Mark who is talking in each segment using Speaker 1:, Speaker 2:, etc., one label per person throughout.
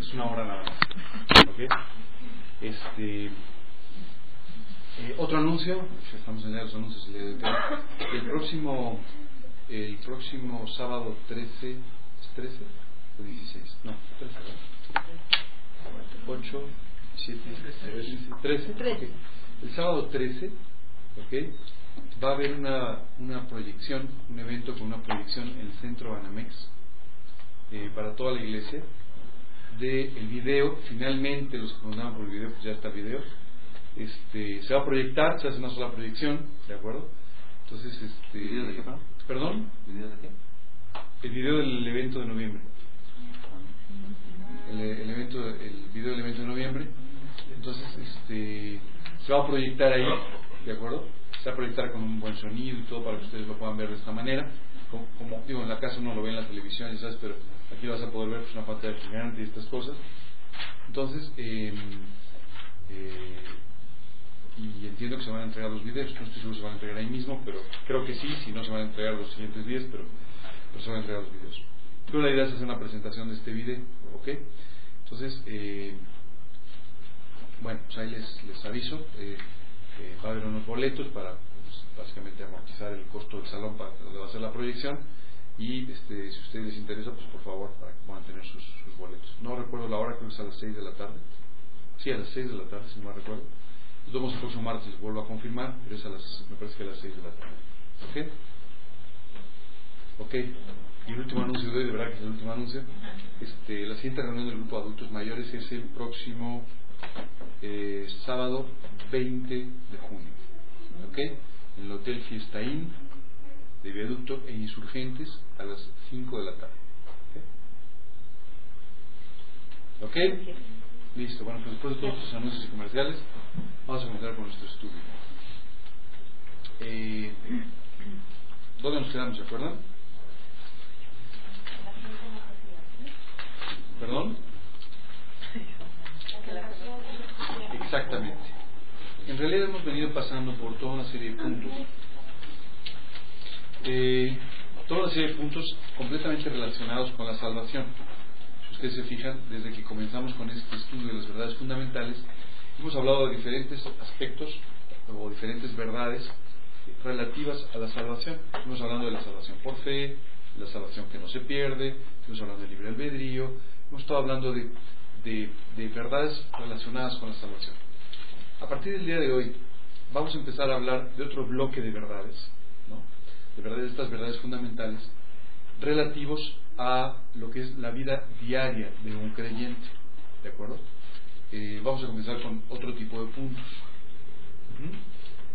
Speaker 1: Es una hora nada más. ¿Ok? Este. Eh, otro anuncio, ya estamos en los anuncios el próximo, el próximo sábado 13, ¿es 13 o 16? No, 13, ¿verdad? 8, 7, 13. 13. El sábado 13, ¿ok? Va a haber una, una proyección, un evento con una proyección en el centro Banamex eh, para toda la iglesia del el video. Finalmente, los que preguntaban por el video, pues ya está el video. Este, se va a proyectar, se hace una sola proyección, ¿de acuerdo? Entonces, este.
Speaker 2: ¿Video de qué, perdón?
Speaker 1: ¿Perdón?
Speaker 2: ¿Video de qué?
Speaker 1: El video del evento de noviembre. El, el evento, el video del evento de noviembre. Entonces, este, se va a proyectar ahí, ¿de acuerdo? Se va a proyectar con un buen sonido y todo para que ustedes lo puedan ver de esta manera. Como, como digo, en la casa uno lo ve en la televisión, ya sabes, pero aquí lo vas a poder ver pues, una pantalla gigante y estas cosas. Entonces, eh, eh, y entiendo que se van a entregar los videos, no estoy seguro si se van a entregar ahí mismo, pero creo que sí, si no se van a entregar los siguientes días, pero, pero se van a entregar los videos. Pero la idea es hacer una presentación de este video, ¿ok? Entonces, eh, bueno, pues ahí les, les aviso, eh, eh, va a haber unos boletos para pues, básicamente amortizar el costo del salón para donde va a ser la proyección y este, si a ustedes les interesa, pues por favor, para que puedan tener sus, boletos. No recuerdo la hora, creo que es a las 6 de la tarde. Sí, a las 6 de la tarde, si no me recuerdo. Entonces, el próximo martes vuelvo a confirmar, pero es a las, me parece que a las 6 de la tarde. ¿Ok? Ok. Y el último anuncio de hoy, de verdad que es el último anuncio. Este, la siguiente reunión del grupo de adultos mayores es el próximo eh, sábado 20 de junio. ¿Ok? En el Hotel Fiesta Inn de Viaducto e Insurgentes a las 5 de la tarde. ¿Ok? Listo, bueno, pues después de todos estos anuncios y comerciales, vamos a comenzar con nuestro estudio. Eh, ¿Dónde nos quedamos, se acuerdan? ¿Perdón? Exactamente. En realidad hemos venido pasando por toda una serie de puntos. Eh, toda una serie de puntos completamente relacionados con la salvación. Si ustedes se fijan, desde que comenzamos con este estudio de las verdades fundamentales, hemos hablado de diferentes aspectos o diferentes verdades relativas a la salvación. Estamos hablando de la salvación por fe, la salvación que no se pierde, estamos hablando del libre albedrío, hemos estado hablando de, de, de, verdades relacionadas con la salvación. A partir del día de hoy vamos a empezar a hablar de otro bloque de verdades, ¿no? de verdades, estas verdades fundamentales, relativos a lo que es la vida diaria de un creyente. ¿De acuerdo? Eh, vamos a comenzar con otro tipo de puntos.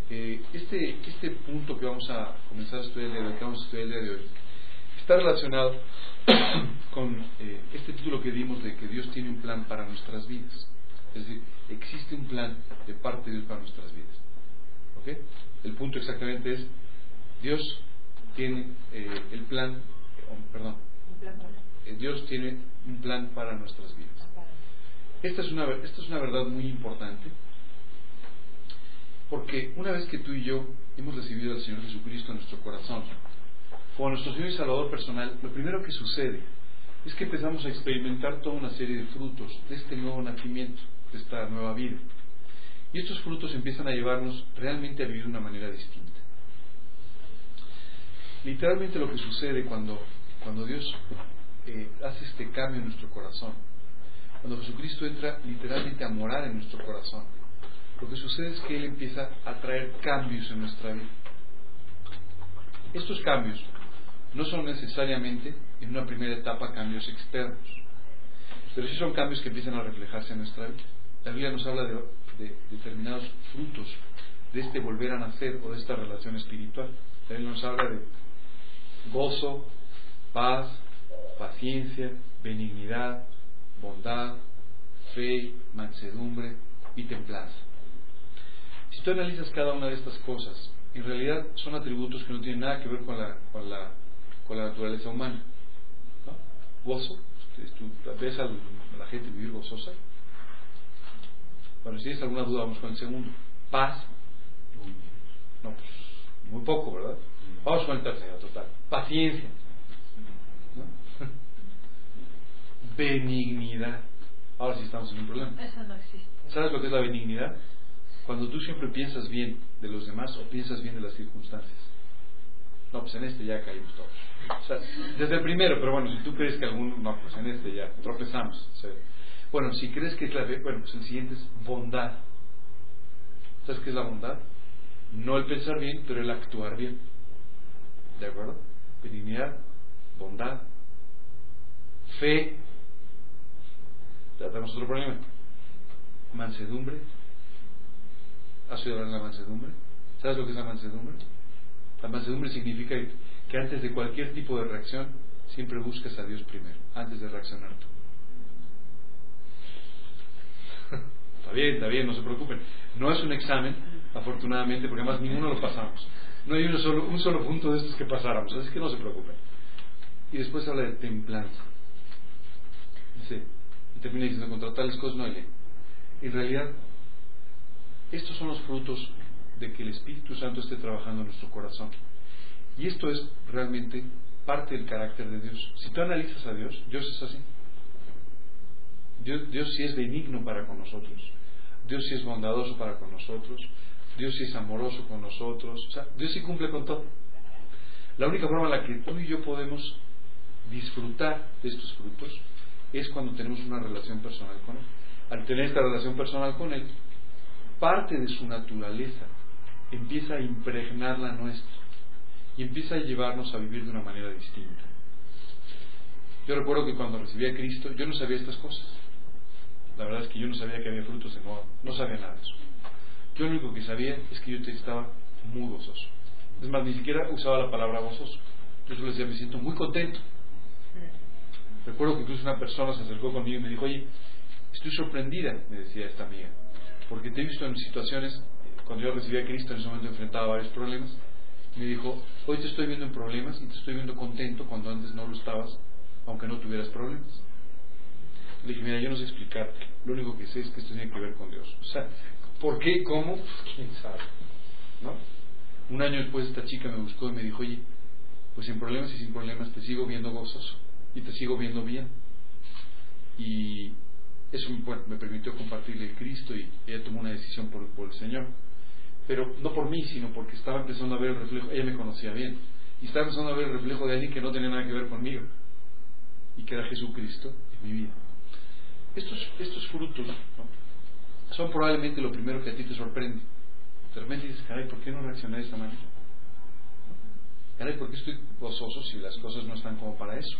Speaker 1: Eh, este, este punto que vamos a comenzar a estudiar, el que vamos a estudiar el día de hoy, está relacionado con eh, este título que dimos de que Dios tiene un plan para nuestras vidas. Es decir, existe un plan de parte de Dios para nuestras vidas. ¿Ok? El punto exactamente es, Dios tiene eh, el plan, oh, perdón, eh, Dios tiene un plan para nuestras vidas. Esta es, una, esta es una verdad muy importante, porque una vez que tú y yo hemos recibido al Señor Jesucristo en nuestro corazón, como nuestro Señor y Salvador personal, lo primero que sucede es que empezamos a experimentar toda una serie de frutos de este nuevo nacimiento, esta nueva vida. Y estos frutos empiezan a llevarnos realmente a vivir de una manera distinta. Literalmente lo que sucede cuando, cuando Dios eh, hace este cambio en nuestro corazón, cuando Jesucristo entra literalmente a morar en nuestro corazón, lo que sucede es que Él empieza a traer cambios en nuestra vida. Estos cambios no son necesariamente en una primera etapa cambios externos, pero sí son cambios que empiezan a reflejarse en nuestra vida. La Biblia nos habla de, de determinados frutos de este volver a nacer o de esta relación espiritual. También nos habla de gozo, paz, paciencia, benignidad, bondad, fe, mansedumbre y templanza. Si tú analizas cada una de estas cosas, en realidad son atributos que no tienen nada que ver con la, con la, con la naturaleza humana. Gozo, tú ves a la gente vivir gozosa. Bueno, si tienes alguna duda, vamos con el segundo. Paz. No, pues muy poco, ¿verdad? Vamos con el tercero, total. Paciencia. Benignidad. Ahora sí estamos en un problema.
Speaker 2: Eso no existe.
Speaker 1: ¿Sabes lo que es la benignidad? Cuando tú siempre piensas bien de los demás o piensas bien de las circunstancias. No, pues en este ya caímos todos. O sea, desde el primero, pero bueno, si tú crees que algún. No, pues en este ya tropezamos. Bueno, si crees que es la. Bueno, pues el siguiente es bondad. ¿Sabes qué es la bondad? No el pensar bien, pero el actuar bien. ¿De acuerdo? Benignidad, bondad, fe. Tratamos otro problema. Mansedumbre. ¿Has oído hablar de la mansedumbre? ¿Sabes lo que es la mansedumbre? La mansedumbre significa que antes de cualquier tipo de reacción, siempre buscas a Dios primero, antes de reaccionar tú. Está bien, está bien, no se preocupen. No es un examen, afortunadamente, porque además ninguno lo pasamos. No hay uno solo, un solo punto de estos que pasáramos, así que no se preocupen. Y después habla de templanza. Dice, y termina diciendo, contra tales cosas no hay ley. En realidad, estos son los frutos de que el Espíritu Santo esté trabajando en nuestro corazón. Y esto es realmente parte del carácter de Dios. Si tú analizas a Dios, Dios es así. Dios, sí es benigno para con nosotros. Dios sí es bondadoso para con nosotros. Dios sí es amoroso con nosotros. O sea, Dios sí cumple con todo. La única forma en la que tú y yo podemos disfrutar de estos frutos es cuando tenemos una relación personal con Él. Al tener esta relación personal con Él, parte de su naturaleza empieza a impregnar la nuestra y empieza a llevarnos a vivir de una manera distinta. Yo recuerdo que cuando recibí a Cristo, yo no sabía estas cosas. La verdad es que yo no sabía que había frutos de moda, no sabía nada de eso. Yo lo único que sabía es que yo estaba muy gozoso. Es más, ni siquiera usaba la palabra gozoso. Yo solo decía, me siento muy contento. Recuerdo que incluso una persona se acercó conmigo y me dijo, oye, estoy sorprendida, me decía esta amiga, porque te he visto en situaciones, cuando yo recibí a Cristo en ese momento enfrentaba varios problemas, me dijo, hoy te estoy viendo en problemas y te estoy viendo contento cuando antes no lo estabas, aunque no tuvieras problemas. Le dije, mira, yo no sé explicarte, lo único que sé es que esto tiene que ver con Dios. O sea, ¿por qué? ¿Cómo? Pues, ¿Quién sabe? ¿No? Un año después esta chica me buscó y me dijo, oye, pues sin problemas y sin problemas te sigo viendo gozoso y te sigo viendo bien. Y eso me permitió compartirle el Cristo y ella tomó una decisión por, por el Señor pero no por mí, sino porque estaba empezando a ver el reflejo, ella me conocía bien, y estaba empezando a ver el reflejo de alguien que no tenía nada que ver conmigo, y que era Jesucristo en mi vida. Estos, estos frutos son probablemente lo primero que a ti te sorprende. De repente dices, caray, ¿por qué no reaccioné de esta manera? Caray, ¿por qué estoy gozoso si las cosas no están como para eso?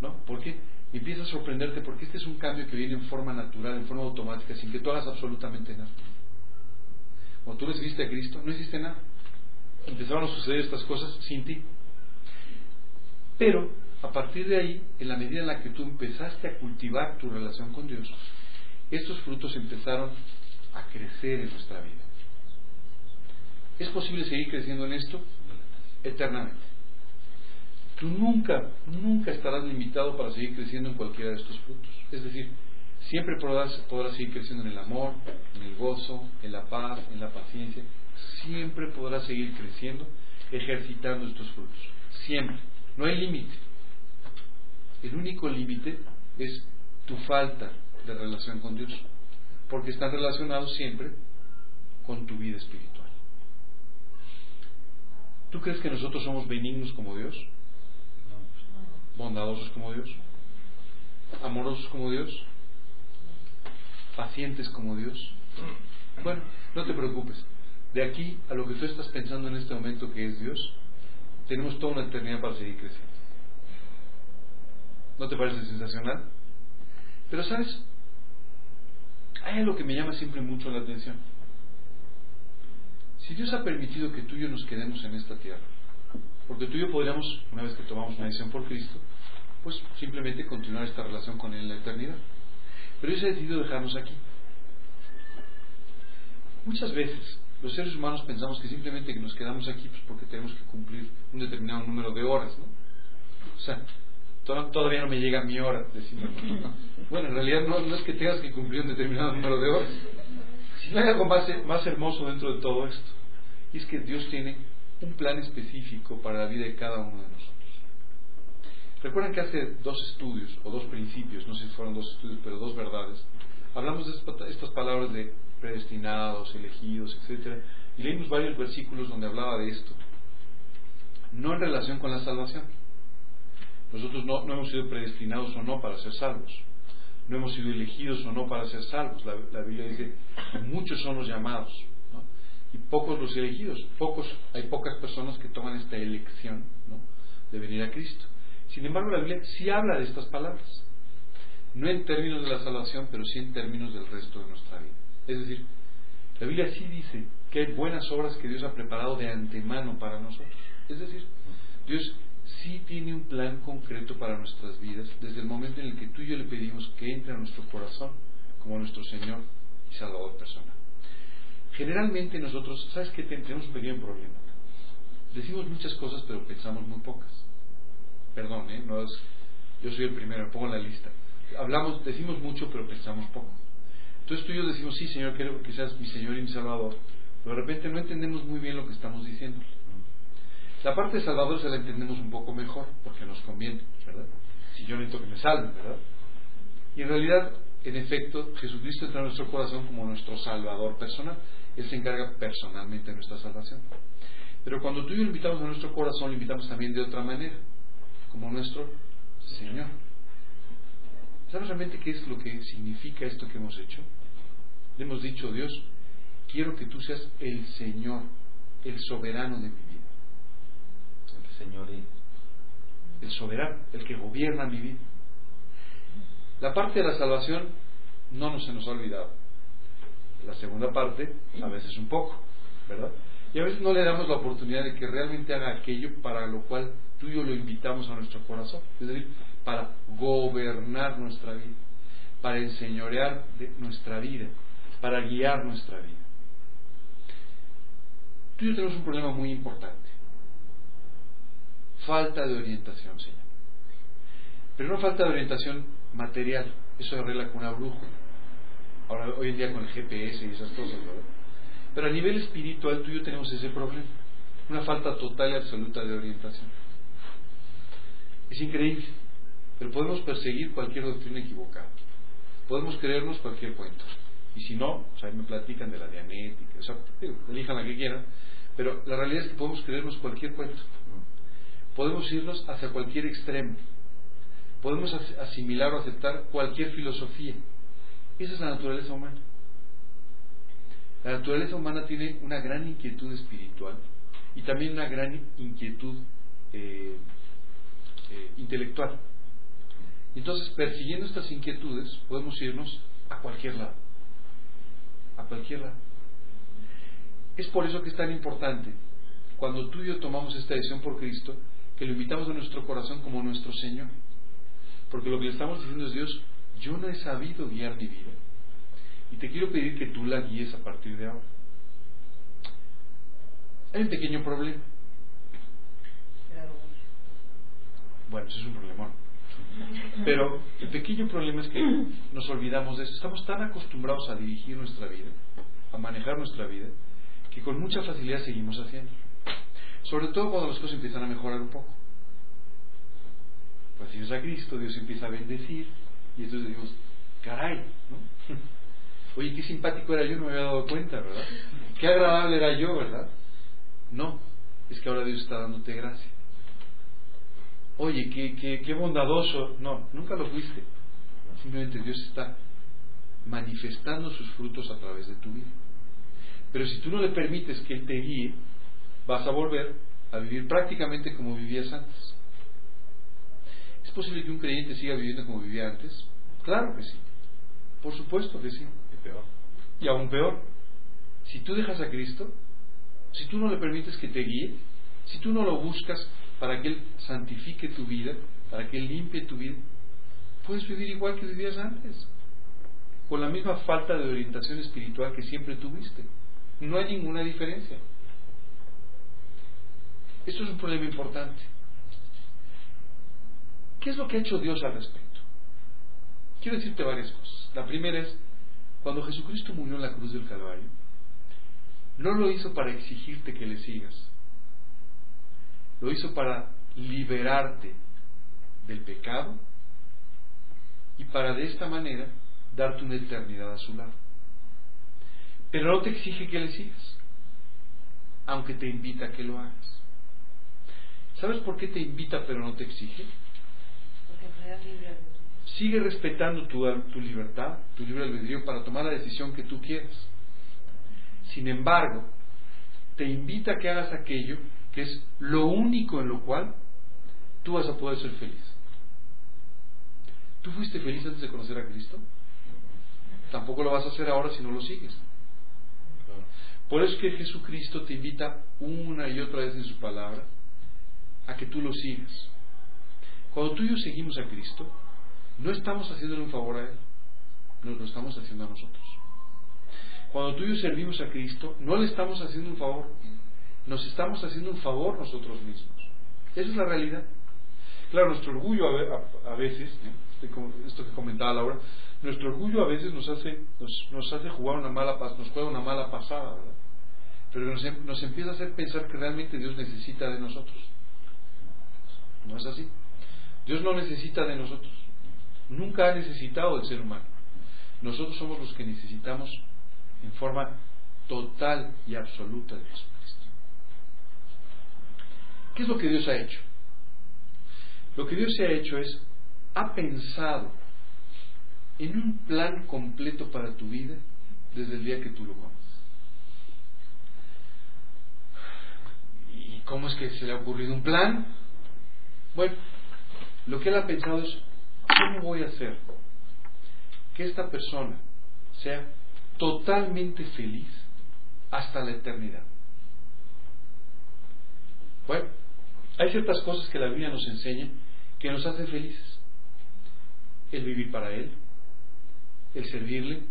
Speaker 1: ¿No? ¿Por qué? empieza a sorprenderte porque este es un cambio que viene en forma natural, en forma automática, sin que tú hagas absolutamente nada. Cuando tú recibiste a Cristo, no hiciste nada. Empezaron a suceder estas cosas sin ti. Pero a partir de ahí, en la medida en la que tú empezaste a cultivar tu relación con Dios, estos frutos empezaron a crecer en nuestra vida. ¿Es posible seguir creciendo en esto? Eternamente. Tú nunca, nunca estarás limitado para seguir creciendo en cualquiera de estos frutos. Es decir, Siempre podrás, podrás seguir creciendo en el amor, en el gozo, en la paz, en la paciencia. Siempre podrás seguir creciendo, ejercitando estos frutos. Siempre. No hay límite. El único límite es tu falta de relación con Dios. Porque están relacionados siempre con tu vida espiritual. ¿Tú crees que nosotros somos benignos como Dios? ¿Bondadosos como Dios? ¿Amorosos como Dios? pacientes como Dios? Bueno, no te preocupes. De aquí a lo que tú estás pensando en este momento que es Dios, tenemos toda una eternidad para seguir creciendo. ¿No te parece sensacional? Pero sabes, Hay algo que me llama siempre mucho la atención. Si Dios ha permitido que tú y yo nos quedemos en esta tierra, porque tú y yo podríamos, una vez que tomamos una decisión por Cristo, pues simplemente continuar esta relación con Él en la eternidad. Pero Dios ha decidido dejarnos aquí. Muchas veces los seres humanos pensamos que simplemente nos quedamos aquí pues porque tenemos que cumplir un determinado número de horas, ¿no? O sea, todavía no me llega mi hora, decimos. Bueno, en realidad no, no, es que tengas que cumplir un determinado número de horas. Si hay algo más, más hermoso dentro de todo esto, y es que Dios tiene un plan específico para la vida de cada uno de nosotros. Recuerden que hace dos estudios, o dos principios, no sé si fueron dos estudios, pero dos verdades, hablamos de estas palabras de predestinados, elegidos, etc. Y leímos varios versículos donde hablaba de esto. No en relación con la salvación. Nosotros no, hemos sido predestinados o no para ser salvos. No hemos sido elegidos o no para ser salvos. La, Biblia dice, muchos son los llamados y pocos los elegidos. Pocos, hay pocas personas que toman esta elección de venir a Cristo. Sin embargo, la Biblia sí habla de estas palabras. No en términos de la salvación, pero sí en términos del resto de nuestra vida. Es decir, la Biblia sí dice que hay buenas obras que Dios ha preparado de antemano para nosotros. Es decir, Dios sí tiene un plan concreto para nuestras vidas desde el momento en el que tú y yo le pedimos que entre a nuestro corazón como nuestro Señor y Salvador personal. Generalmente nosotros, ¿sabes qué? Tenemos un pequeño problema. Decimos muchas cosas pero pensamos muy pocas perdón, ¿eh? no es, yo soy el primero, me pongo la lista. Hablamos, decimos mucho, pero pensamos poco. Entonces tú y yo decimos, sí, Señor, quiero que seas mi Señor y mi Salvador, pero de repente no entendemos muy bien lo que estamos diciendo. La parte de Salvador se la entendemos un poco mejor, porque nos conviene, ¿verdad? Si yo necesito que me salven, ¿verdad? Y en realidad, en efecto, Jesucristo entra en nuestro corazón como nuestro Salvador personal. Él se encarga personalmente de nuestra salvación. Pero cuando tú y yo invitamos a nuestro corazón, lo invitamos también de otra manera como nuestro Señor. ¿Sabes realmente qué es lo que significa esto que hemos hecho? Le hemos dicho, Dios, quiero que tú seas el Señor, el soberano de mi vida.
Speaker 2: El Señor
Speaker 1: El soberano, el que gobierna mi vida. La parte de la salvación no nos se nos ha olvidado. La segunda parte, a veces un poco, ¿verdad? Y a veces no le damos la oportunidad de que realmente haga aquello para lo cual tú y yo lo invitamos a nuestro corazón. Es decir, para gobernar nuestra vida, para enseñorear nuestra vida, para guiar nuestra vida. Tú y yo tenemos un problema muy importante. Falta de orientación, Señor. Pero no falta de orientación material. Eso se arregla con una brújula. Ahora, hoy en día con el GPS y esas cosas, ¿verdad? Pero a nivel espiritual tú y yo tenemos ese problema. Una falta total y absoluta de orientación. Es increíble, pero podemos perseguir cualquier doctrina equivocada. Podemos creernos cualquier cuento. Y si no, o sea, me platican de la dianética, o sea, elijan la que quieran, pero la realidad es que podemos creernos cualquier cuento. Podemos irnos hacia cualquier extremo. Podemos asimilar o aceptar cualquier filosofía. Esa es la naturaleza humana. La naturaleza humana tiene una gran inquietud espiritual y también una gran inquietud eh, eh, intelectual. Entonces, persiguiendo estas inquietudes, podemos irnos a cualquier lado. A cualquier lado. Es por eso que es tan importante, cuando tú y yo tomamos esta decisión por Cristo, que lo invitamos a nuestro corazón como nuestro Señor. Porque lo que le estamos diciendo es, Dios, yo no he sabido guiar mi vida. Y te quiero pedir que tú la guíes a partir de ahora. Hay un pequeño problema. Bueno, eso es un problemón. Pero el pequeño problema es que nos olvidamos de eso. Estamos tan acostumbrados a dirigir nuestra vida, a manejar nuestra vida, que con mucha facilidad seguimos haciendo. Sobre todo cuando las cosas empiezan a mejorar un poco. Recibes a Cristo, Dios empieza a bendecir, y entonces decimos, caray, ¿no? Oye, qué simpático era yo, no me había dado cuenta, ¿verdad? Qué agradable era yo, ¿verdad? No, es que ahora Dios está dándote gracia. Oye, qué, qué, qué bondadoso. No, nunca lo fuiste. Simplemente Dios está manifestando sus frutos a través de tu vida. Pero si tú no le permites que Él te guíe, vas a volver a vivir prácticamente como vivías antes. ¿Es posible que un creyente siga viviendo como vivía antes? Claro que sí. Por supuesto que sí.
Speaker 2: Peor.
Speaker 1: Y aún peor, si tú dejas a Cristo, si tú no le permites que te guíe, si tú no lo buscas para que Él santifique tu vida, para que Él limpie tu vida, puedes vivir igual que vivías antes, con la misma falta de orientación espiritual que siempre tuviste. No hay ninguna diferencia. Esto es un problema importante. ¿Qué es lo que ha hecho Dios al respecto? Quiero decirte varias cosas. La primera es, cuando Jesucristo murió en la cruz del Calvario, no lo hizo para exigirte que le sigas. Lo hizo para liberarte del pecado y para de esta manera darte una eternidad a su lado. Pero no te exige que le sigas, aunque te invita a que lo hagas. ¿Sabes por qué te invita pero no te exige? Sigue respetando tu, tu libertad, tu libre albedrío para tomar la decisión que tú quieras. Sin embargo, te invita a que hagas aquello que es lo único en lo cual tú vas a poder ser feliz. ¿Tú fuiste feliz antes de conocer a Cristo? Tampoco lo vas a hacer ahora si no lo sigues. Por eso es que Jesucristo te invita una y otra vez en su palabra a que tú lo sigas. Cuando tú y yo seguimos a Cristo, no estamos haciéndole un favor a Él, nos lo estamos haciendo a nosotros. Cuando tú y yo servimos a Cristo, no le estamos haciendo un favor, nos estamos haciendo un favor nosotros mismos. Esa es la realidad. Claro, nuestro orgullo a, veces, ¿eh? esto que comentaba Laura, nuestro orgullo a veces nos hace, nos, hace jugar una mala nos juega una mala pasada, ¿verdad? Pero nos, nos empieza a hacer pensar que realmente Dios necesita de nosotros. No es así. Dios no necesita de nosotros. Nunca ha necesitado del ser humano. Nosotros somos los que necesitamos en forma total y absoluta de Jesucristo. ¿Qué es lo que Dios ha hecho? Lo que Dios se ha hecho es, ha pensado en un plan completo para tu vida desde el día que tú lo conoces. ¿Y cómo es que se le ha ocurrido un plan? Bueno, lo que él ha pensado es, ¿cómo voy a hacer que esta persona sea totalmente feliz hasta la eternidad? Bueno, hay ciertas cosas que la Biblia nos enseña que nos hacen felices. El vivir para Él, el servirle,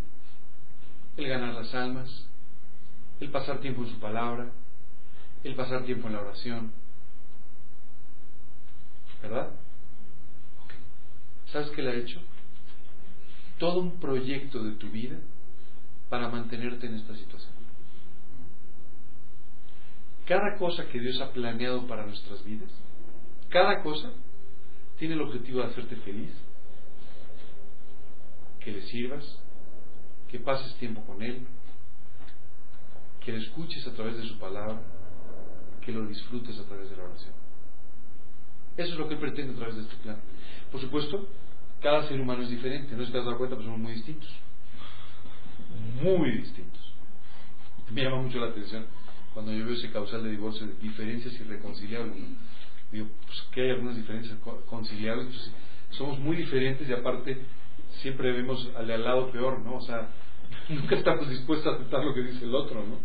Speaker 1: el ganar las almas, el pasar tiempo en su palabra, el pasar tiempo en la oración, ¿Verdad? ¿Sabes qué le ha hecho? Todo un proyecto de tu vida para mantenerte en esta situación. Cada cosa que Dios ha planeado para nuestras vidas, cada cosa tiene el objetivo de hacerte feliz, que le sirvas, que pases tiempo con Él, que le escuches a través de su palabra, que lo disfrutes a través de la oración. Eso es lo que Él pretende a través de este plan. Por supuesto, cada ser humano es diferente, no es te has dado cuenta, pero somos muy distintos. Muy distintos. Me llama mucho la atención cuando yo veo ese causal de divorcio de diferencias irreconciliables. Digo, pues que hay algunas diferencias conciliables, pues, somos muy diferentes y aparte siempre vemos al al lado peor, ¿no? O sea, nunca estamos dispuestos a aceptar lo que dice el otro, ¿no?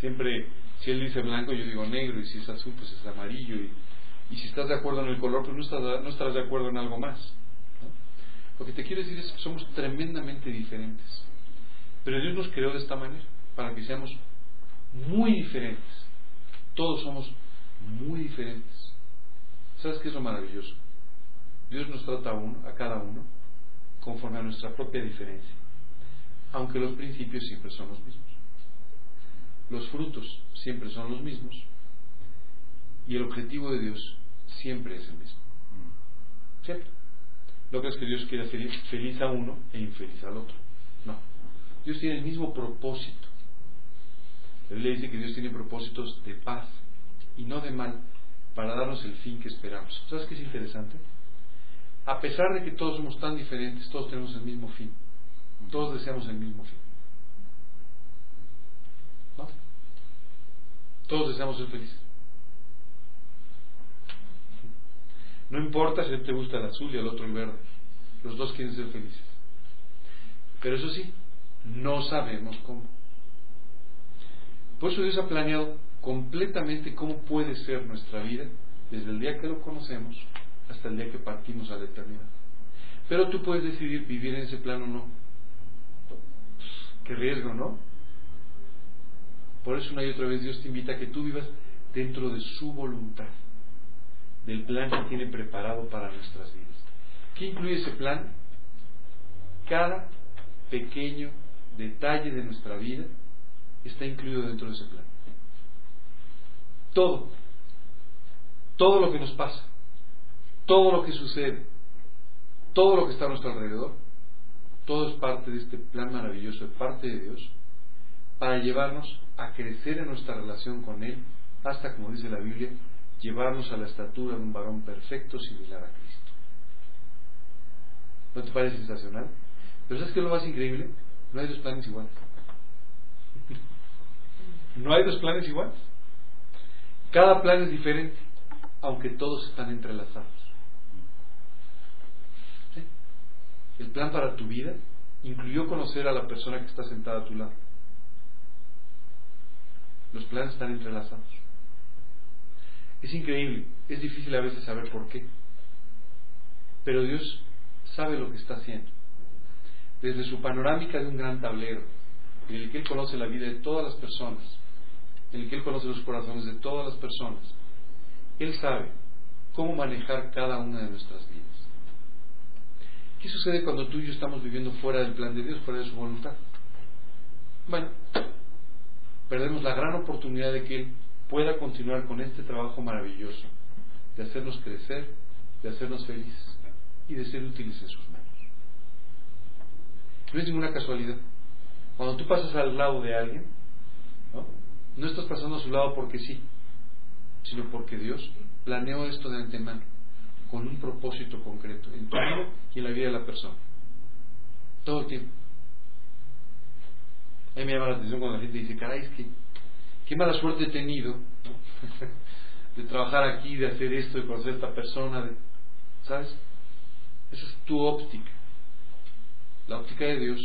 Speaker 1: Siempre, si él dice blanco, yo digo negro, y si es azul, pues es amarillo, y y si estás de acuerdo en el color, pues no, estás, no estarás de acuerdo en algo más. Lo que te quiero decir es que somos tremendamente diferentes. Pero Dios nos creó de esta manera, para que seamos muy diferentes. Todos somos muy diferentes. ¿Sabes qué es lo maravilloso? Dios nos trata a, uno, a cada uno conforme a nuestra propia diferencia, aunque los principios siempre son los mismos. Los frutos siempre son los mismos y el objetivo de Dios siempre es el mismo. ¿Cierto? No crees que Dios quiera hacer feliz a uno e infeliz al otro. No. Dios tiene el mismo propósito. Él le dice que Dios tiene propósitos de paz y no de mal para darnos el fin que esperamos. ¿Sabes qué es interesante? A pesar de que todos somos tan diferentes, todos tenemos el mismo fin. Todos deseamos el mismo fin. ¿No? Todos deseamos ser felices. No importa si te gusta el azul y el otro el verde. Los dos quieren ser felices. Pero eso sí, No sabemos cómo. Por eso Dios ha planeado completamente cómo puede ser nuestra vida desde el día que lo conocemos hasta el día que partimos a la eternidad. Pero tú puedes decidir vivir en ese plan o no. Qué riesgo, ¿no? Por eso una y otra vez Dios te invita a que tú vivas dentro de su voluntad, del plan que tiene preparado para nuestras vidas. ¿Qué incluye ese plan? Cada pequeño detalle de nuestra vida está incluido dentro de ese plan. Todo, todo lo que nos pasa, todo lo que sucede, todo lo que está a nuestro alrededor, todo es parte de este plan maravilloso, de parte de Dios, para llevarnos a crecer en nuestra relación con Él, hasta, como dice la Biblia, llevarnos a la estatura de un varón perfecto similar a Cristo. ¿No te parece sensacional? Pero ¿sabes qué es lo más increíble? No hay dos planes iguales. no hay dos planes iguales. Cada plan es diferente, aunque todos están entrelazados. El plan para tu vida incluyó conocer a la persona que está sentada a tu lado. Los planes están entrelazados. Es increíble, es difícil a veces saber por qué. Pero Dios sabe lo que está haciendo. Desde su panorámica de un gran tablero, en el que Él conoce la vida de todas las personas, en el que Él conoce los corazones de todas las personas, Él sabe cómo manejar cada una de nuestras vidas. ¿Qué sucede cuando tú y yo estamos viviendo fuera del plan de Dios, fuera de su voluntad? Bueno, perdemos la gran oportunidad de que Él pueda continuar con este trabajo maravilloso, de hacernos crecer, de hacernos felices y de ser útiles en sus manos. No es ninguna casualidad. Cuando tú pasas al lado de alguien, ¿no? no estás pasando a su lado porque sí, sino porque Dios planeó esto de antemano con un propósito concreto en tu vida y en la vida de la persona. Todo el tiempo. A mí me llama la atención cuando la gente dice, caray, es que qué mala suerte he tenido de trabajar aquí, de hacer esto, de conocer esta persona, de, ¿sabes? Esa es tu óptica. La óptica de Dios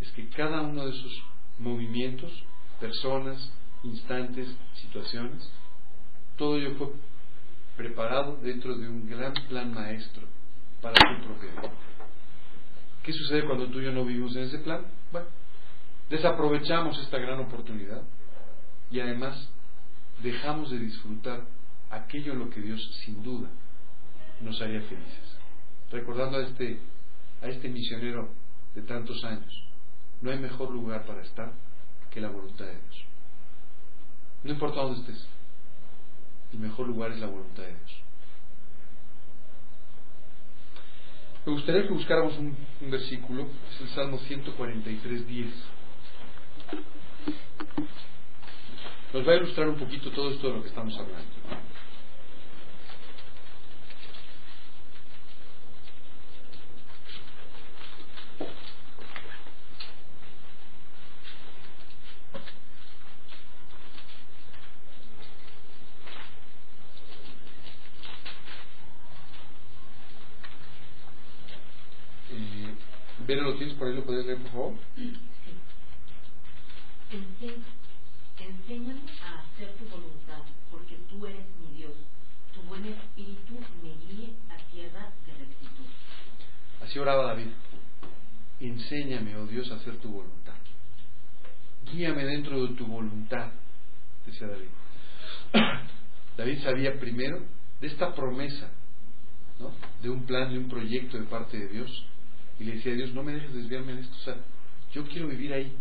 Speaker 1: es que cada uno de esos movimientos, personas, instantes, situaciones, todo ello fue preparado dentro de un gran plan maestro para tu propia. ¿Qué sucede cuando tú y yo no vivimos en ese plan? Bueno, desaprovechamos esta gran oportunidad y además dejamos de disfrutar aquello en lo que Dios sin duda nos haría felices. Recordando a este, a este misionero de tantos años, no hay mejor lugar para estar que la voluntad de Dios. No importa dónde estés, el mejor lugar es la voluntad de Dios. Me gustaría que buscáramos un, un versículo, es el Salmo 143, 10. Nos va a ilustrar un poquito todo esto de lo que estamos hablando. Vera, ¿lo tienes por ahí? ¿Lo puedes leer, por favor?
Speaker 3: Enséñame a hacer tu voluntad, porque tú eres mi Dios. Tu buen espíritu me guíe a tierra de rectitud.
Speaker 1: Así oraba David. Enséñame, oh Dios, a hacer tu voluntad. Guíame dentro de tu voluntad, decía David. David sabía primero de esta promesa, ¿no? de un plan, de un proyecto de parte de Dios, y le decía a Dios, no me dejes desviarme de esto. O sea, yo quiero vivir ahí.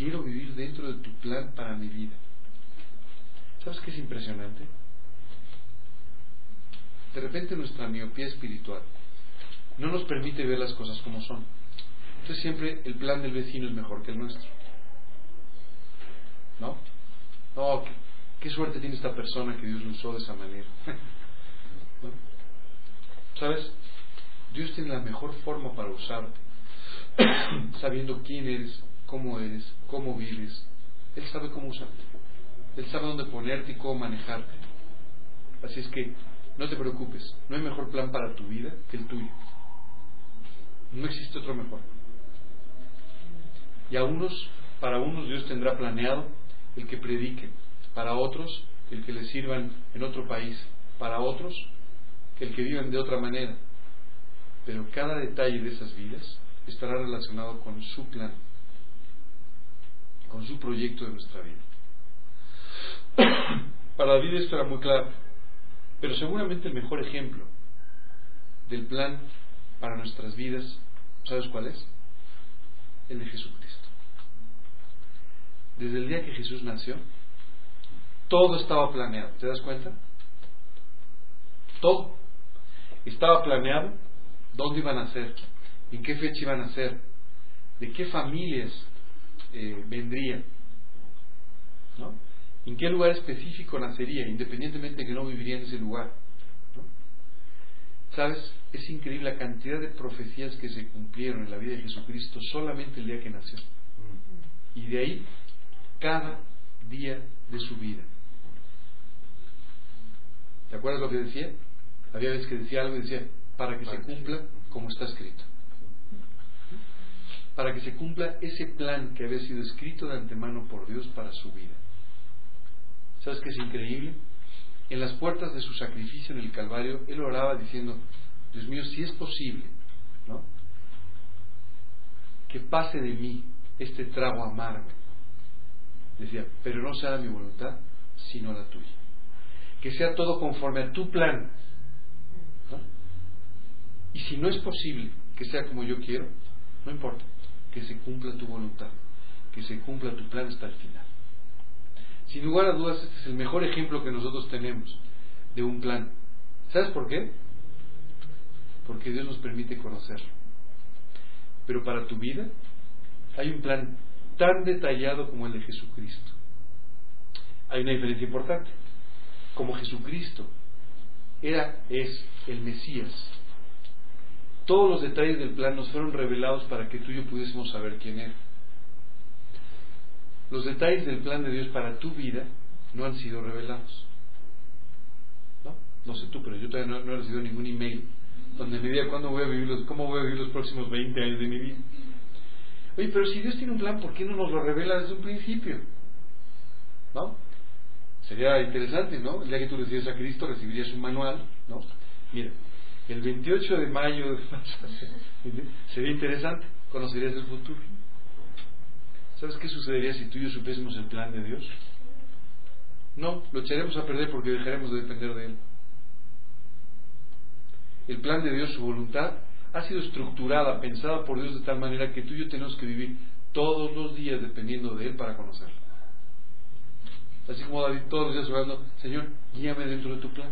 Speaker 1: Quiero vivir dentro de tu plan para mi vida. ¿Sabes qué es impresionante? De repente nuestra miopía espiritual no nos permite ver las cosas como son. Entonces siempre el plan del vecino es mejor que el nuestro. ¿No? No, qué, suerte tiene esta persona que Dios lo usó de esa manera. ¿Sabes? Dios tiene la mejor forma para usarte, sabiendo quién eres, cómo eres, cómo vives. Él sabe cómo usarte. Él sabe dónde ponerte y cómo manejarte. Así es que no te preocupes, no hay mejor plan para tu vida que el tuyo. No existe otro mejor. Y a unos, para unos Dios tendrá planeado el que prediquen, para otros el que les sirvan en otro país, para otros el que vivan de otra manera. Pero cada detalle de esas vidas estará relacionado con su plan, con su proyecto de nuestra vida. Para David esto era muy claro, pero seguramente el mejor ejemplo del plan para nuestras vidas, ¿sabes cuál es? El de Jesucristo. Desde el día que Jesús nació, todo estaba planeado, ¿te das cuenta? Todo. Estaba planeado dónde iban a ser, en qué fecha iban a ser, de qué familias eh, vendrían, ¿no? en qué lugar específico nacería, independientemente de que no viviría en ese lugar. ¿Sabes? Es increíble la cantidad de profecías que se cumplieron en la vida de Jesucristo solamente el día que nació. Y de ahí, cada día de su vida. ¿Te acuerdas lo que decía? Había veces que decía algo y decía, para que se cumpla como está escrito. Para que se cumpla ese plan que había sido escrito de antemano por Dios para su vida. ¿Sabes qué es increíble? En las puertas de su sacrificio en el Calvario, él oraba diciendo, Dios mío, si es posible. Que pase de mí este trago amargo. Decía, pero no sea mi voluntad, sino la tuya. Que sea todo conforme a tu plan. Y si no es posible que sea como yo quiero, no importa, que se cumpla tu voluntad, que se cumpla tu plan hasta el final. Sin lugar a dudas, este es el mejor ejemplo que nosotros tenemos de un plan. ¿Sabes por qué? Porque Dios nos permite conocerlo. Pero para tu vida hay un plan tan detallado como el de Jesucristo. Hay una diferencia importante. Como Jesucristo era, es el Mesías, todos los detalles del plan nos fueron revelados para que tú y yo pudiésemos saber quién era los detalles del plan de Dios para tu vida no han sido revelados. ¿No? No sé tú, pero yo todavía no, he recibido ningún email donde me diga cuándo voy a vivir los, cómo voy a vivir los próximos 20 años de mi vida. Oye, pero si Dios tiene un plan, ¿por qué no nos lo revela desde un principio? ¿No? Sería interesante, ¿no? El día que tú recibes a Cristo recibirías un manual, ¿no? Mira, el 28 de mayo sería interesante, conocerías el futuro. ¿Sabes qué sucedería si tú y yo supiésemos el plan de Dios? No, lo echaremos a perder porque dejaremos de depender de Él. El plan de Dios, su voluntad, ha sido estructurada, pensada por Dios de tal manera que tú y yo tenemos que vivir todos los días dependiendo de Él para conocerlo. Así como David todos los días orando, Señor, guíame dentro de tu plan,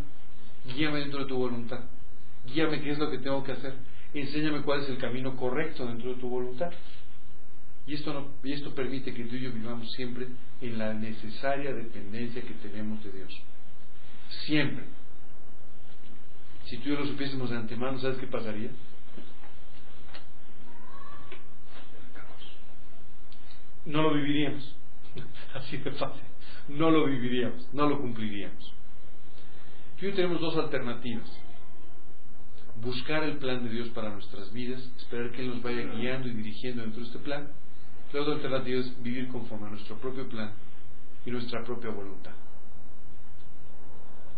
Speaker 1: guíame dentro de tu voluntad, guíame qué es lo que tengo que hacer, enséñame cuál es el camino correcto dentro de tu voluntad. Y esto, no, y esto permite que tú y yo vivamos siempre en la necesaria dependencia que tenemos de Dios. Siempre. Si tú y yo lo supiésemos de antemano, ¿sabes qué pasaría? No lo viviríamos. Así de fácil. No lo viviríamos, no lo cumpliríamos. Tú y yo tenemos dos alternativas. Buscar el plan de Dios para nuestras vidas, esperar que Él nos vaya guiando y dirigiendo dentro de este plan, la otra alternativa es vivir conforme a nuestro propio plan y nuestra propia voluntad.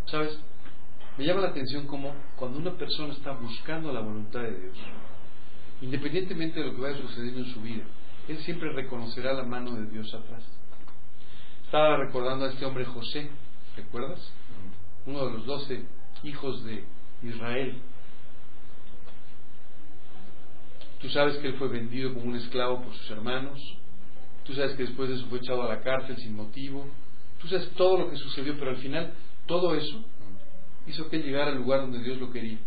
Speaker 1: ¿Sabes? Me llama la atención cómo cuando una persona está buscando la voluntad de Dios, independientemente de lo que vaya sucediendo en su vida, él siempre reconocerá la mano de Dios atrás. Estaba recordando a este hombre José, ¿recuerdas? Uno de los doce hijos de Israel, Tú sabes que él fue vendido como un esclavo por sus hermanos. Tú sabes que después de eso fue echado a la cárcel sin motivo. Tú sabes todo lo que sucedió, pero al final todo eso hizo que él llegara al lugar donde Dios lo quería.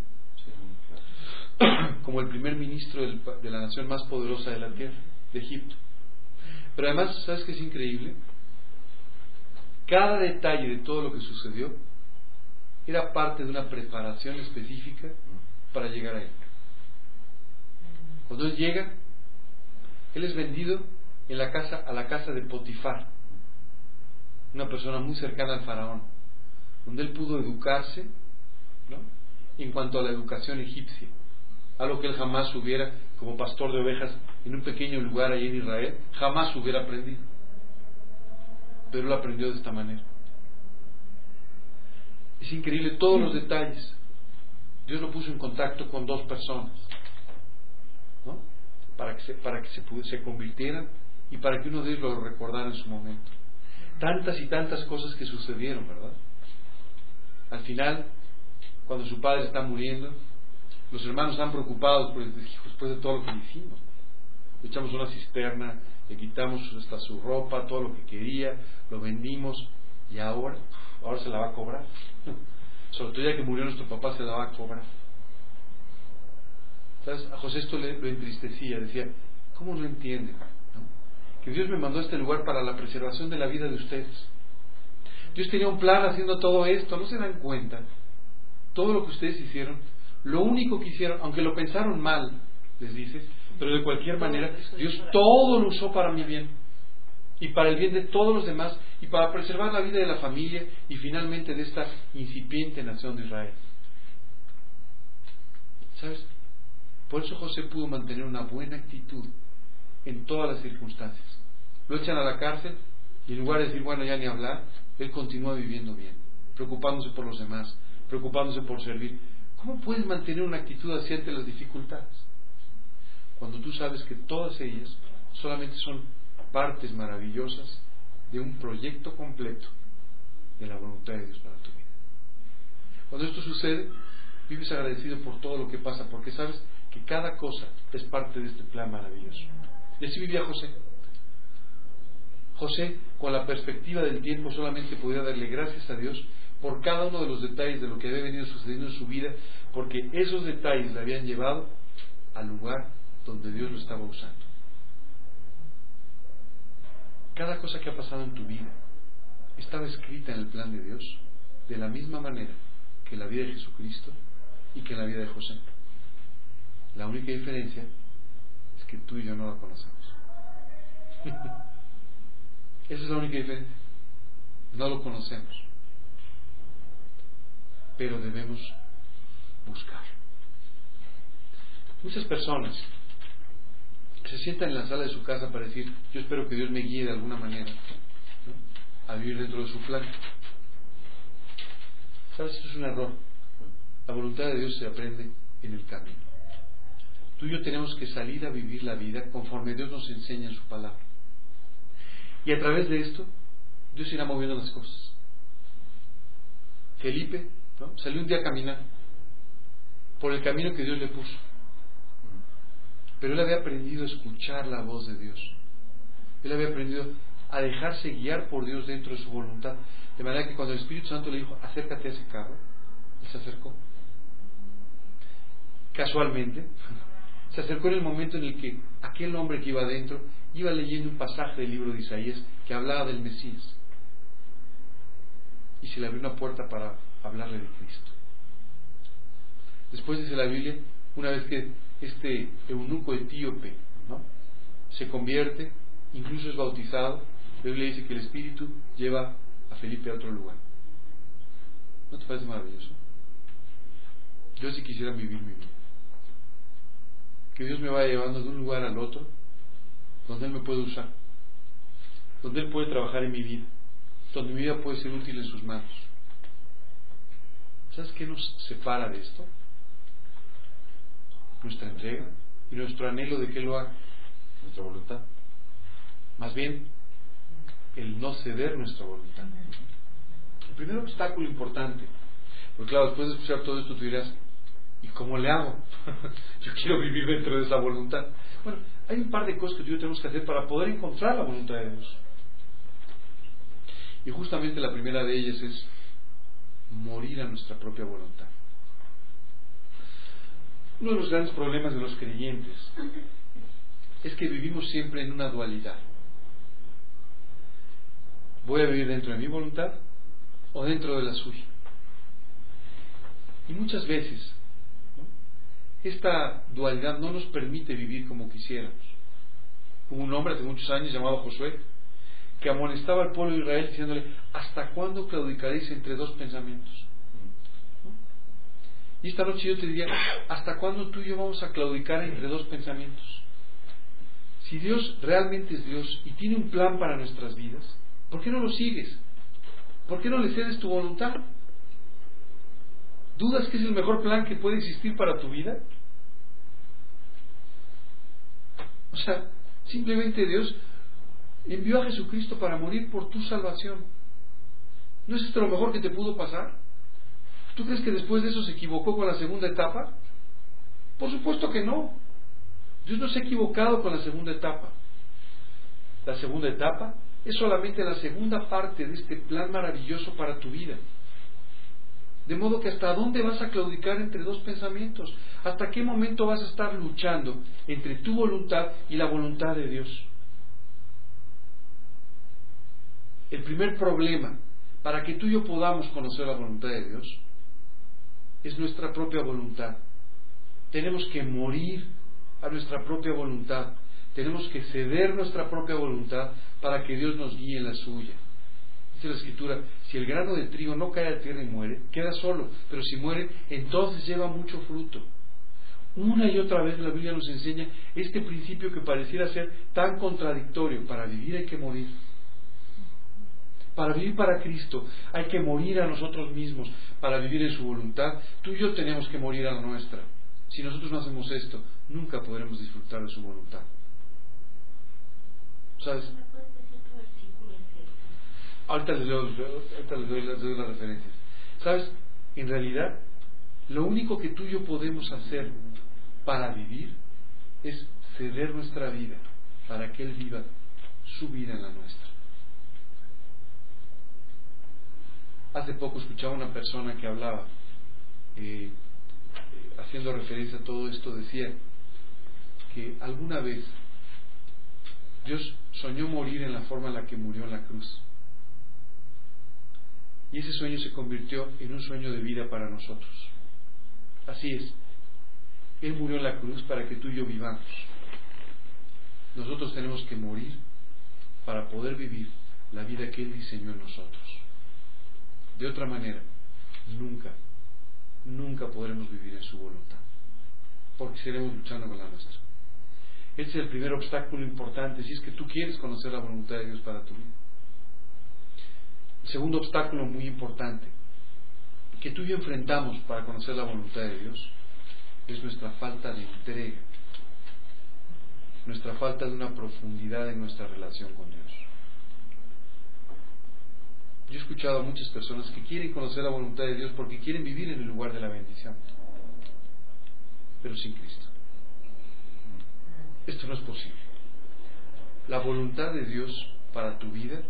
Speaker 1: Como el primer ministro de la nación más poderosa de la tierra, de Egipto. Pero además, ¿sabes qué es increíble? Cada detalle de todo lo que sucedió era parte de una preparación específica para llegar a él. Cuando él llega, él es vendido en la casa, a la casa de Potifar, una persona muy cercana al faraón, donde él pudo educarse ¿no? en cuanto a la educación egipcia. algo que él jamás hubiera, como pastor de ovejas, en un pequeño lugar ahí en Israel, jamás hubiera aprendido. Pero él aprendió de esta manera. Es increíble todos los detalles. Dios lo puso en contacto con dos personas. Para que se, para que se, se convirtieran y para que uno de ellos lo recordara en su momento. Tantas y tantas cosas que sucedieron, ¿verdad? Al final, cuando su padre está muriendo, los hermanos están preocupados por, después de todo lo que hicimos. Le echamos una cisterna, le quitamos hasta su ropa, todo lo que quería, lo vendimos y ahora, ahora se la va a cobrar. Sobre todo ya que murió nuestro papá se la va a cobrar. A José esto le, lo entristecía, decía, ¿cómo no entienden? Que Dios me mandó a este lugar para la preservación de la vida de ustedes. Dios tenía un plan haciendo todo esto, ¿no se dan cuenta? Todo lo que ustedes hicieron, lo único que hicieron, aunque lo pensaron mal, les dice, pero de cualquier manera, Dios todo lo usó para mi bien y para el bien de todos los demás y para preservar la vida de la familia y finalmente de esta incipiente nación de Israel. ¿Sabes? Por eso José pudo mantener una buena actitud en todas las circunstancias. Lo echan a la cárcel y en lugar de decir, bueno, ya ni hablar, él continúa viviendo bien, preocupándose por los demás, preocupándose por servir. ¿Cómo puedes mantener una actitud así ante las dificultades? Cuando tú sabes que todas ellas solamente son partes maravillosas de un proyecto completo de la voluntad de Dios para tu vida. Cuando esto sucede, vives agradecido por todo lo que pasa, porque sabes que cada cosa es parte de este plan maravilloso. Y así vivía José. José, con la perspectiva del tiempo, solamente podía darle gracias a Dios por cada uno de los detalles de lo que había venido sucediendo en su vida, porque esos detalles le habían llevado al lugar donde Dios lo estaba usando. Cada cosa que ha pasado en tu vida estaba escrita en el plan de Dios de la misma manera que la vida de Jesucristo y que la vida de José. La única diferencia es que tú y yo no la conocemos. Esa es la única diferencia. No lo conocemos. Pero debemos buscar. Muchas personas se sientan en la sala de su casa para decir, yo espero que Dios me guíe de alguna manera a vivir dentro de su plan. ¿Sabes? Esto es un error. La voluntad de Dios se aprende en el camino. Tú y yo tenemos que salir a vivir la vida conforme Dios nos enseña en su palabra. Y a través de esto, Dios irá moviendo las cosas. Felipe salió un día a caminar por el camino que Dios le puso. Pero él había aprendido a escuchar la voz de Dios. Él había aprendido a dejarse guiar por Dios dentro de su voluntad. De manera que cuando el Espíritu Santo le dijo, acércate a ese carro, él se acercó. Casualmente, se acercó en el momento en el que aquel hombre que iba adentro iba leyendo un pasaje del libro de Isaías que hablaba del Mesías. Y se le abrió una puerta para hablarle de Cristo. Después dice la Biblia, una vez que este eunuco etíope ¿no? se convierte, incluso es bautizado, la Biblia dice que el Espíritu lleva a Felipe a otro lugar. ¿No te parece maravilloso? Yo sí quisiera vivir mi vida. Que Dios me vaya llevando de un lugar al otro donde Él me puede usar, donde Él puede trabajar en mi vida, donde mi vida puede ser útil en sus manos. ¿Sabes qué nos separa de esto? Nuestra entrega y nuestro anhelo de que Él lo haga, nuestra voluntad. Más bien, el no ceder nuestra voluntad. El primer obstáculo importante, porque claro, después de escuchar todo esto tú dirás, ¿y cómo le hago? Yo quiero vivir dentro de esa voluntad. Bueno, hay un par de cosas que yo tenemos que hacer para poder encontrar la voluntad de Dios. Y justamente la primera de ellas es morir a nuestra propia voluntad. Uno de los grandes problemas de los creyentes es que vivimos siempre en una dualidad. ¿Voy a vivir dentro de mi voluntad o dentro de la suya? Y muchas veces esta dualidad no nos permite vivir como quisiéramos. Hubo un hombre hace muchos años llamado Josué que amonestaba al pueblo de Israel diciéndole, ¿hasta cuándo claudicaréis entre dos pensamientos? Y esta noche yo te diría, ¿hasta cuándo tú y yo vamos a claudicar entre dos pensamientos? Si Dios realmente es Dios y tiene un plan para nuestras vidas, ¿por qué no lo sigues? ¿Por qué no le cedes tu voluntad? ¿Dudas que es el mejor plan que puede existir para tu vida? O sea, simplemente Dios envió a Jesucristo para morir por tu salvación. ¿No es esto lo mejor que te pudo pasar? ¿Tú crees que después de eso se equivocó con la segunda etapa? Por supuesto que no. Dios no se ha equivocado con la segunda etapa. La segunda etapa es solamente la segunda parte de este plan maravilloso para tu vida. De modo que hasta dónde vas a claudicar entre dos pensamientos, hasta qué momento vas a estar luchando entre tu voluntad y la voluntad de Dios. El primer problema para que tú y yo podamos conocer la voluntad de Dios es nuestra propia voluntad. Tenemos que morir a nuestra propia voluntad. Tenemos que ceder nuestra propia voluntad para que Dios nos guíe en la suya. Dice la escritura, si el grano de trigo no cae a tierra y muere, queda solo, pero si muere, entonces lleva mucho fruto. Una y otra vez la Biblia nos enseña este principio que pareciera ser tan contradictorio. Para vivir hay que morir. Para vivir para Cristo hay que morir a nosotros mismos para vivir en su voluntad. Tú y yo tenemos que morir a la nuestra. Si nosotros no hacemos esto, nunca podremos disfrutar de su voluntad. ¿Sabes? Ahorita les, doy, ahorita les doy, les doy las referencias. ¿Sabes? En realidad, lo único que tú y yo podemos hacer para vivir es ceder nuestra vida para que Él viva su vida en la nuestra. Hace poco escuchaba una persona que hablaba, eh, haciendo referencia a todo esto, decía que alguna vez Dios soñó morir en la forma en la que murió en la cruz. Y ese sueño se convirtió en un sueño de vida para nosotros. Así es. Él murió en la cruz para que tú y yo vivamos. Nosotros tenemos que morir para poder vivir la vida que Él diseñó en nosotros. De otra manera, nunca, nunca podremos vivir en su voluntad, porque seremos luchando con la nuestra. Ese es el primer obstáculo importante si es que tú quieres conocer la voluntad de Dios para tu vida. Segundo obstáculo muy importante que tú y yo enfrentamos para conocer la voluntad de Dios es nuestra falta de entrega, nuestra falta de una profundidad en nuestra relación con Dios. Yo he escuchado a muchas personas que quieren conocer la voluntad de Dios porque quieren vivir en el lugar de la bendición, pero sin Cristo. Esto no es posible. La voluntad de Dios para tu vida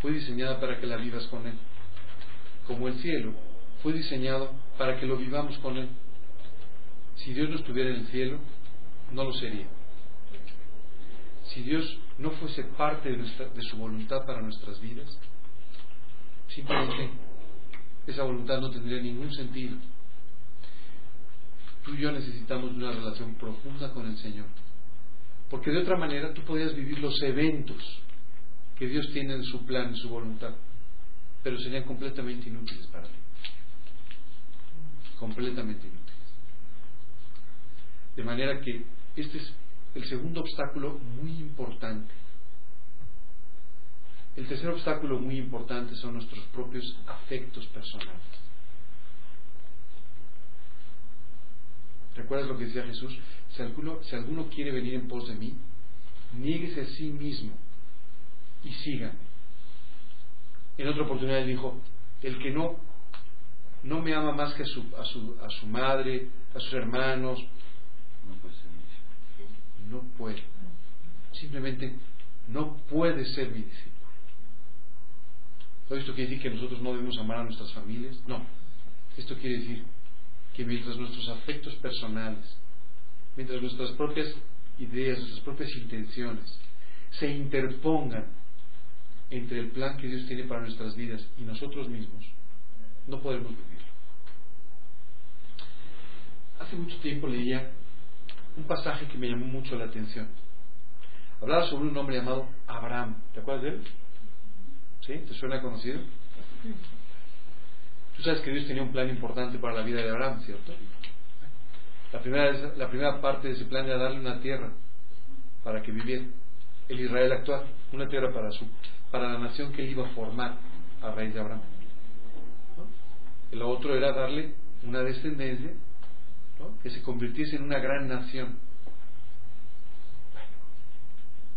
Speaker 1: fue diseñada para que la vivas con Él. Como el cielo fue diseñado para que lo vivamos con Él. Si Dios no estuviera en el cielo, no lo sería. Si Dios no fuese parte de, nuestra, de su voluntad para nuestras vidas, simplemente esa voluntad no tendría ningún sentido. Tú y yo necesitamos una relación profunda con el Señor. Porque de otra manera tú podrías vivir los eventos que Dios tiene en su plan, en su voluntad, pero serían completamente inútiles para ti. Completamente inútiles. De manera que este es el segundo obstáculo muy importante. El tercer obstáculo muy importante son nuestros propios afectos personales. ¿Recuerdas lo que decía Jesús? Si alguno, si alguno quiere venir en pos de mí, niéguese a sí mismo y sígame. En otra oportunidad dijo, el que no, no me ama más que a su, a su, a su madre, a sus hermanos, no puede ser mi. No puede. Simplemente no puede ser mi discípulo. ¿Esto quiere decir que nosotros no debemos amar a nuestras familias? No. Esto quiere decir que mientras nuestros afectos personales, mientras nuestras propias ideas, nuestras propias intenciones se interpongan entre el plan que Dios tiene para nuestras vidas y nosotros mismos, no podemos vivir. Hace mucho tiempo leía un pasaje que me llamó mucho la atención. Hablaba sobre un hombre llamado Abraham. ¿Te acuerdas de él? ¿Sí? ¿Te suena conocido? Tú sabes que Dios tenía un plan importante para la vida de Abraham, ¿cierto? La primera, la primera parte de ese plan era darle una tierra para que viviera. El Israel actual, una tierra para, su, para la nación que él iba a formar a raíz de Abraham. El otro era darle una descendencia que se convirtiese en una gran nación.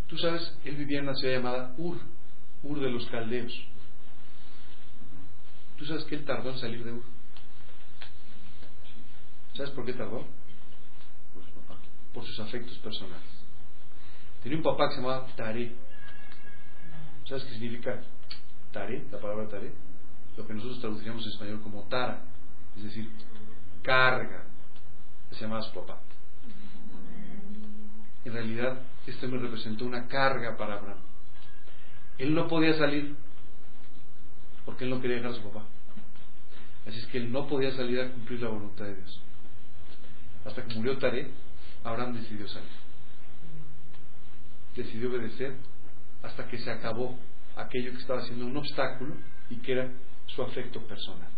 Speaker 1: Tú sabes, él vivía en una ciudad llamada Ur, Ur de los Caldeos. Tú sabes que él tardó en salir de Ur. ¿Sabes por qué tardó? Por sus afectos personales. Tenía un papá que se llamaba Tare. ¿Sabes qué significa Tare? La palabra Tare. Lo que nosotros traduciríamos en español como Tara. Es decir, carga. Se llamaba su papá. En realidad, este me representó una carga para Abraham. Él no podía salir porque él no quería dejar a su papá. Así es que él no podía salir a cumplir la voluntad de Dios. Hasta que murió Taré, Abraham decidió salir. Decidió obedecer hasta que se acabó aquello que estaba siendo un obstáculo y que era su afecto personal.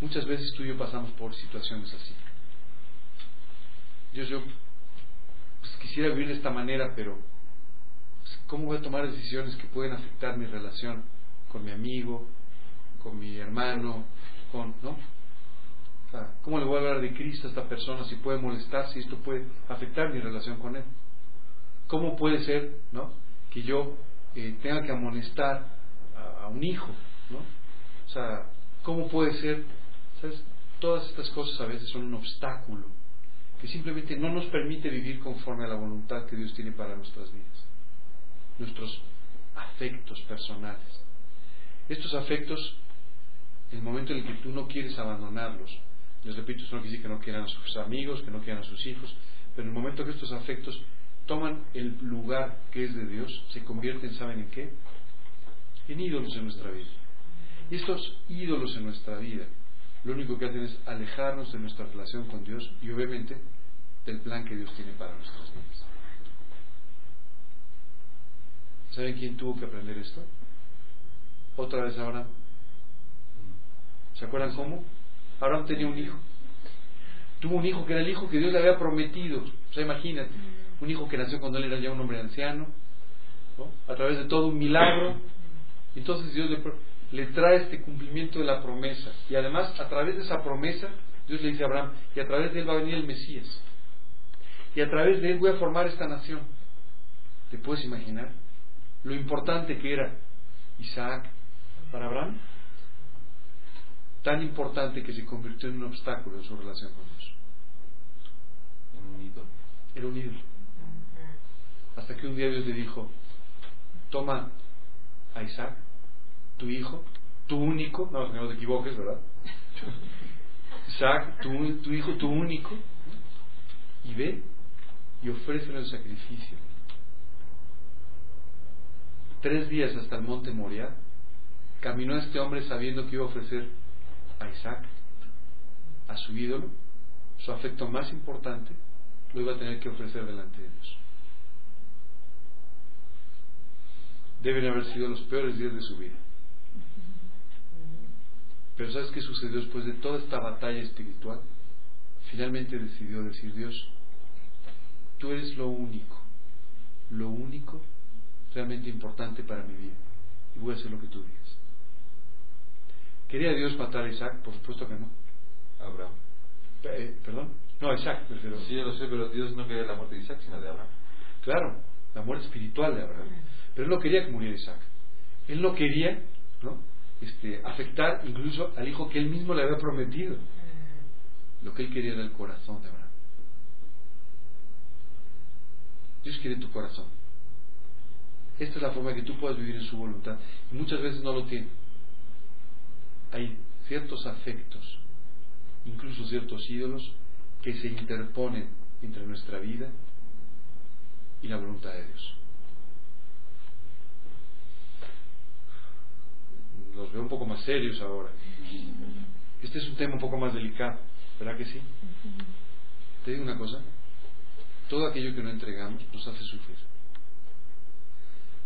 Speaker 1: Muchas veces tú y yo pasamos por situaciones así. Dios, yo pues, quisiera vivir de esta manera, pero pues, ¿cómo voy a tomar decisiones que pueden afectar mi relación con mi amigo, con mi hermano, con, ¿no? ¿Cómo le voy a hablar de Cristo a esta persona si puede molestar, si esto puede afectar mi relación con Él? ¿Cómo puede ser ¿no? Que yo eh, tenga que amonestar a, un hijo? ¿no? O sea, ¿cómo puede ser? ¿Sabes? Todas estas cosas a veces son un obstáculo que simplemente no nos permite vivir conforme a la voluntad que Dios tiene para nuestras vidas, nuestros afectos personales. Estos afectos, en el momento en el que tú no quieres abandonarlos, les repito, eso no quiere decir que no quieran a sus amigos, que no quieran a sus hijos, pero en el momento que estos afectos toman el lugar que es de Dios, se convierten, ¿saben en qué? En ídolos en nuestra vida. Y estos ídolos en nuestra vida, lo único que hacen es alejarnos de nuestra relación con Dios y obviamente del plan que Dios tiene para nuestras vidas. ¿Saben quién tuvo que aprender esto? Otra vez ahora. ¿Se acuerdan cómo? Abraham tenía un hijo. Tuvo un hijo que era el hijo que Dios le había prometido. O sea, imagínate, un hijo que nació cuando él era ya un hombre anciano, a través de todo un milagro. Entonces Dios le, le trae este cumplimiento de la promesa. Y además, a través de esa promesa, Dios le dice a Abraham, y a través de él va a venir el Mesías. Y a través de él voy a formar esta nación. ¿Te puedes imaginar lo importante que era Isaac para Abraham? tan importante que se convirtió en un obstáculo en su relación con Dios.
Speaker 2: Un ídolo.
Speaker 1: Era un ídolo. Hasta que un día Dios le dijo, toma a Isaac, tu hijo, tu único, no, no te equivoques, ¿verdad? Isaac, tu, tu hijo, tu único, y ve y ofrécelo en sacrificio. Tres días hasta el monte Moriah, caminó este hombre sabiendo que iba a ofrecer a Isaac, a su ídolo, su afecto más importante, lo iba a tener que ofrecer delante de Dios. Deben haber sido los peores días de su vida. Pero ¿sabes qué sucedió después de toda esta batalla espiritual? Finalmente decidió decir Dios, tú eres lo único, lo único realmente importante para mi vida. Y voy a hacer lo que tú digas. ¿Quería Dios matar a Isaac? Por supuesto que no.
Speaker 2: Abraham.
Speaker 1: Eh, ¿Perdón? No, Isaac, prefiero.
Speaker 2: Sí, yo lo sé, pero Dios no quería la muerte de Isaac, sino de Abraham.
Speaker 1: Claro, la muerte espiritual de Abraham. Pero él no quería que muriera Isaac. Él no quería ¿no? Este, afectar incluso al hijo que él mismo le había prometido. Lo que él quería era el corazón de Abraham. Dios quiere tu corazón. Esta es la forma que tú puedas vivir en su voluntad. Y muchas veces no lo tiene hay ciertos afectos, incluso ciertos ídolos, que se interponen entre nuestra vida y la voluntad de Dios. Los veo un poco más serios ahora. Este es un tema un poco más delicado, ¿verdad que sí? Te digo una cosa, todo aquello que no entregamos nos hace sufrir.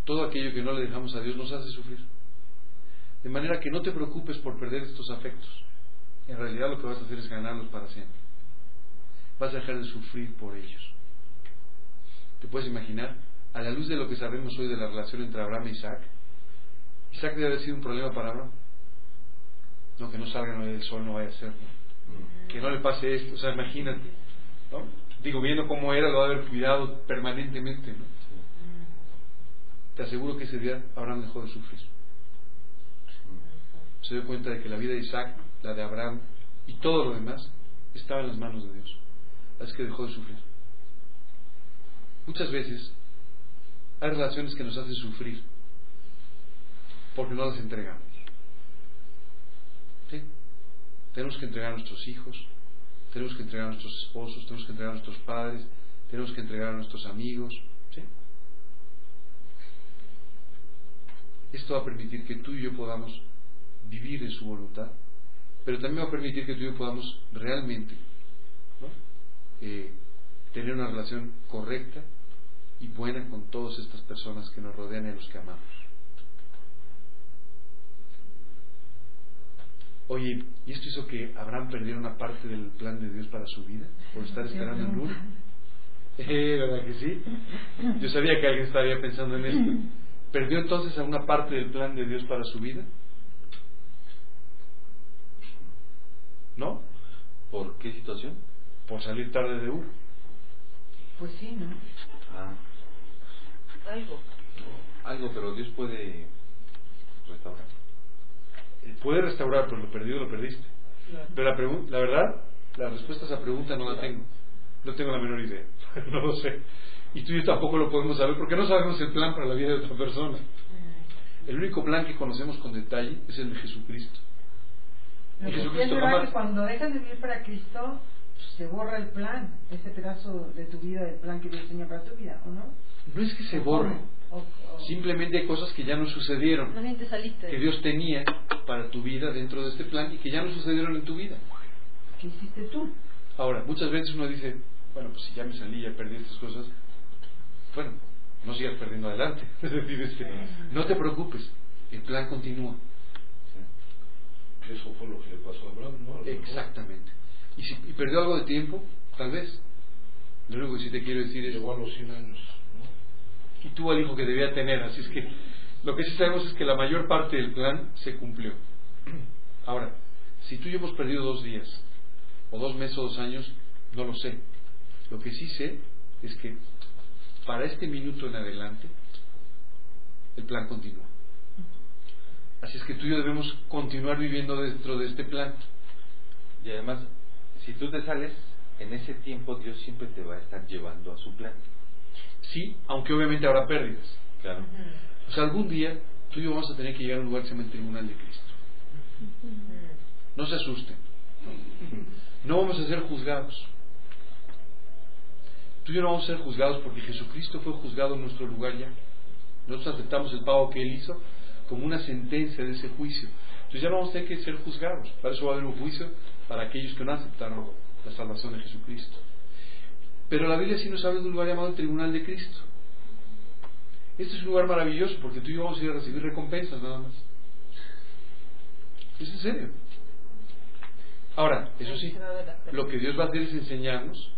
Speaker 1: Todo aquello que no le dejamos a Dios nos hace sufrir. De manera que no te preocupes por perder estos afectos. En realidad lo que vas a hacer es ganarlos para siempre. vas a dejar de sufrir por ellos. ¿Te puedes imaginar? A la luz de lo que sabemos hoy de la relación entre Abraham e Isaac, Isaac debe haber sido un problema para Abraham. No, que no salga el sol no vaya a ser, ¿no? que no le pase esto, o sea, imagínate, ¿no? Digo, viendo cómo era, lo va a haber cuidado permanentemente, ¿no? Te aseguro que ese día Abraham dejó de sufrir. Se dio cuenta de que la vida de Isaac, la de Abraham y todo lo demás estaba en las manos de Dios. Así que dejó de sufrir. Muchas veces hay relaciones que nos hacen sufrir porque no las entregamos. Tenemos que entregar a nuestros hijos, tenemos que entregar a nuestros esposos, tenemos que entregar a nuestros padres, tenemos que entregar a nuestros amigos. ¿Sí? Esto va a permitir que tú y yo podamos vivir en su voluntad, pero también va a permitir que tú y yo podamos realmente eh, tener una relación correcta y buena con todas estas personas que nos rodean y a los que amamos. Oye, ¿y esto hizo que Abraham perdiera una parte del plan de Dios para su vida? ¿Por estar esperando en Luna? Eh, ¿Verdad que sí? Yo sabía que alguien estaría pensando en esto. ¿Perdió entonces a una parte del plan de Dios para su vida? ¿No?
Speaker 2: ¿Por qué situación?
Speaker 1: Por salir tarde de Ur.
Speaker 4: Pues sí, ¿no?
Speaker 2: Ah,
Speaker 3: Algo.
Speaker 2: algo, pero Dios puede restaurar.
Speaker 1: Puede restaurar, pero lo perdido lo perdiste. Pero la, la verdad, la respuesta a esa pregunta no la tengo. No tengo la menor idea. no lo sé. Y tú y yo tampoco lo podemos saber porque no sabemos el plan para la vida de otra persona. El único plan que conocemos con detalle es el de Jesucristo. Y jamás-
Speaker 4: que cuando dejas de vivir para Cristo, se borra el plan, ese pedazo de tu vida, el plan que Dios tenía para tu vida, ¿o no?
Speaker 1: No es que se borre.
Speaker 4: O- o-
Speaker 1: Simplemente hay cosas que ya no sucedieron. Que Dios tenía para tu vida dentro de este plan y que ya no sucedieron en tu vida.
Speaker 4: ¿Qué hiciste tú?
Speaker 1: Ahora, muchas veces uno dice, bueno, pues si ya me salí, ya perdí estas cosas, bueno, no sigas perdiendo adelante. Es decir, este, no te preocupes, el plan continúa.
Speaker 5: Eso fue lo que le pasó a Abraham, ¿no?
Speaker 1: Exactamente. Y si y perdió algo de tiempo, tal vez. Lo único que sí te quiero decir es,
Speaker 5: Llegó a los 100 años. ¿no?
Speaker 1: y tuvo al hijo que debía tener, así es que lo que sí sabemos es que la mayor parte del plan se cumplió. Ahora, si tú y yo hemos perdido dos días, o dos meses o dos años, no lo sé. Lo que sí sé es que para este minuto en adelante, el plan continúa. Así es que tú y yo debemos continuar viviendo dentro de este plan.
Speaker 2: Y además, si tú te sales, en ese tiempo Dios siempre te va a estar llevando a su plan.
Speaker 1: Sí, aunque obviamente habrá pérdidas.
Speaker 2: Claro.
Speaker 1: O sea, algún día tú y yo vamos a tener que llegar a un lugar que se llama el Tribunal de Cristo. No se asusten. No vamos a ser juzgados. Tú y yo no vamos a ser juzgados porque Jesucristo fue juzgado en nuestro lugar ya. Nosotros aceptamos el pago que Él hizo como una sentencia de ese juicio. Entonces ya no vamos a tener que ser juzgados. Para eso va a haber un juicio para aquellos que no aceptaron la salvación de Jesucristo. Pero la Biblia sí nos habla de un lugar llamado Tribunal de Cristo. Este es un lugar maravilloso porque tú y yo vamos a ir a recibir recompensas nada más. Es en serio. Ahora, eso sí, lo que Dios va a hacer es enseñarnos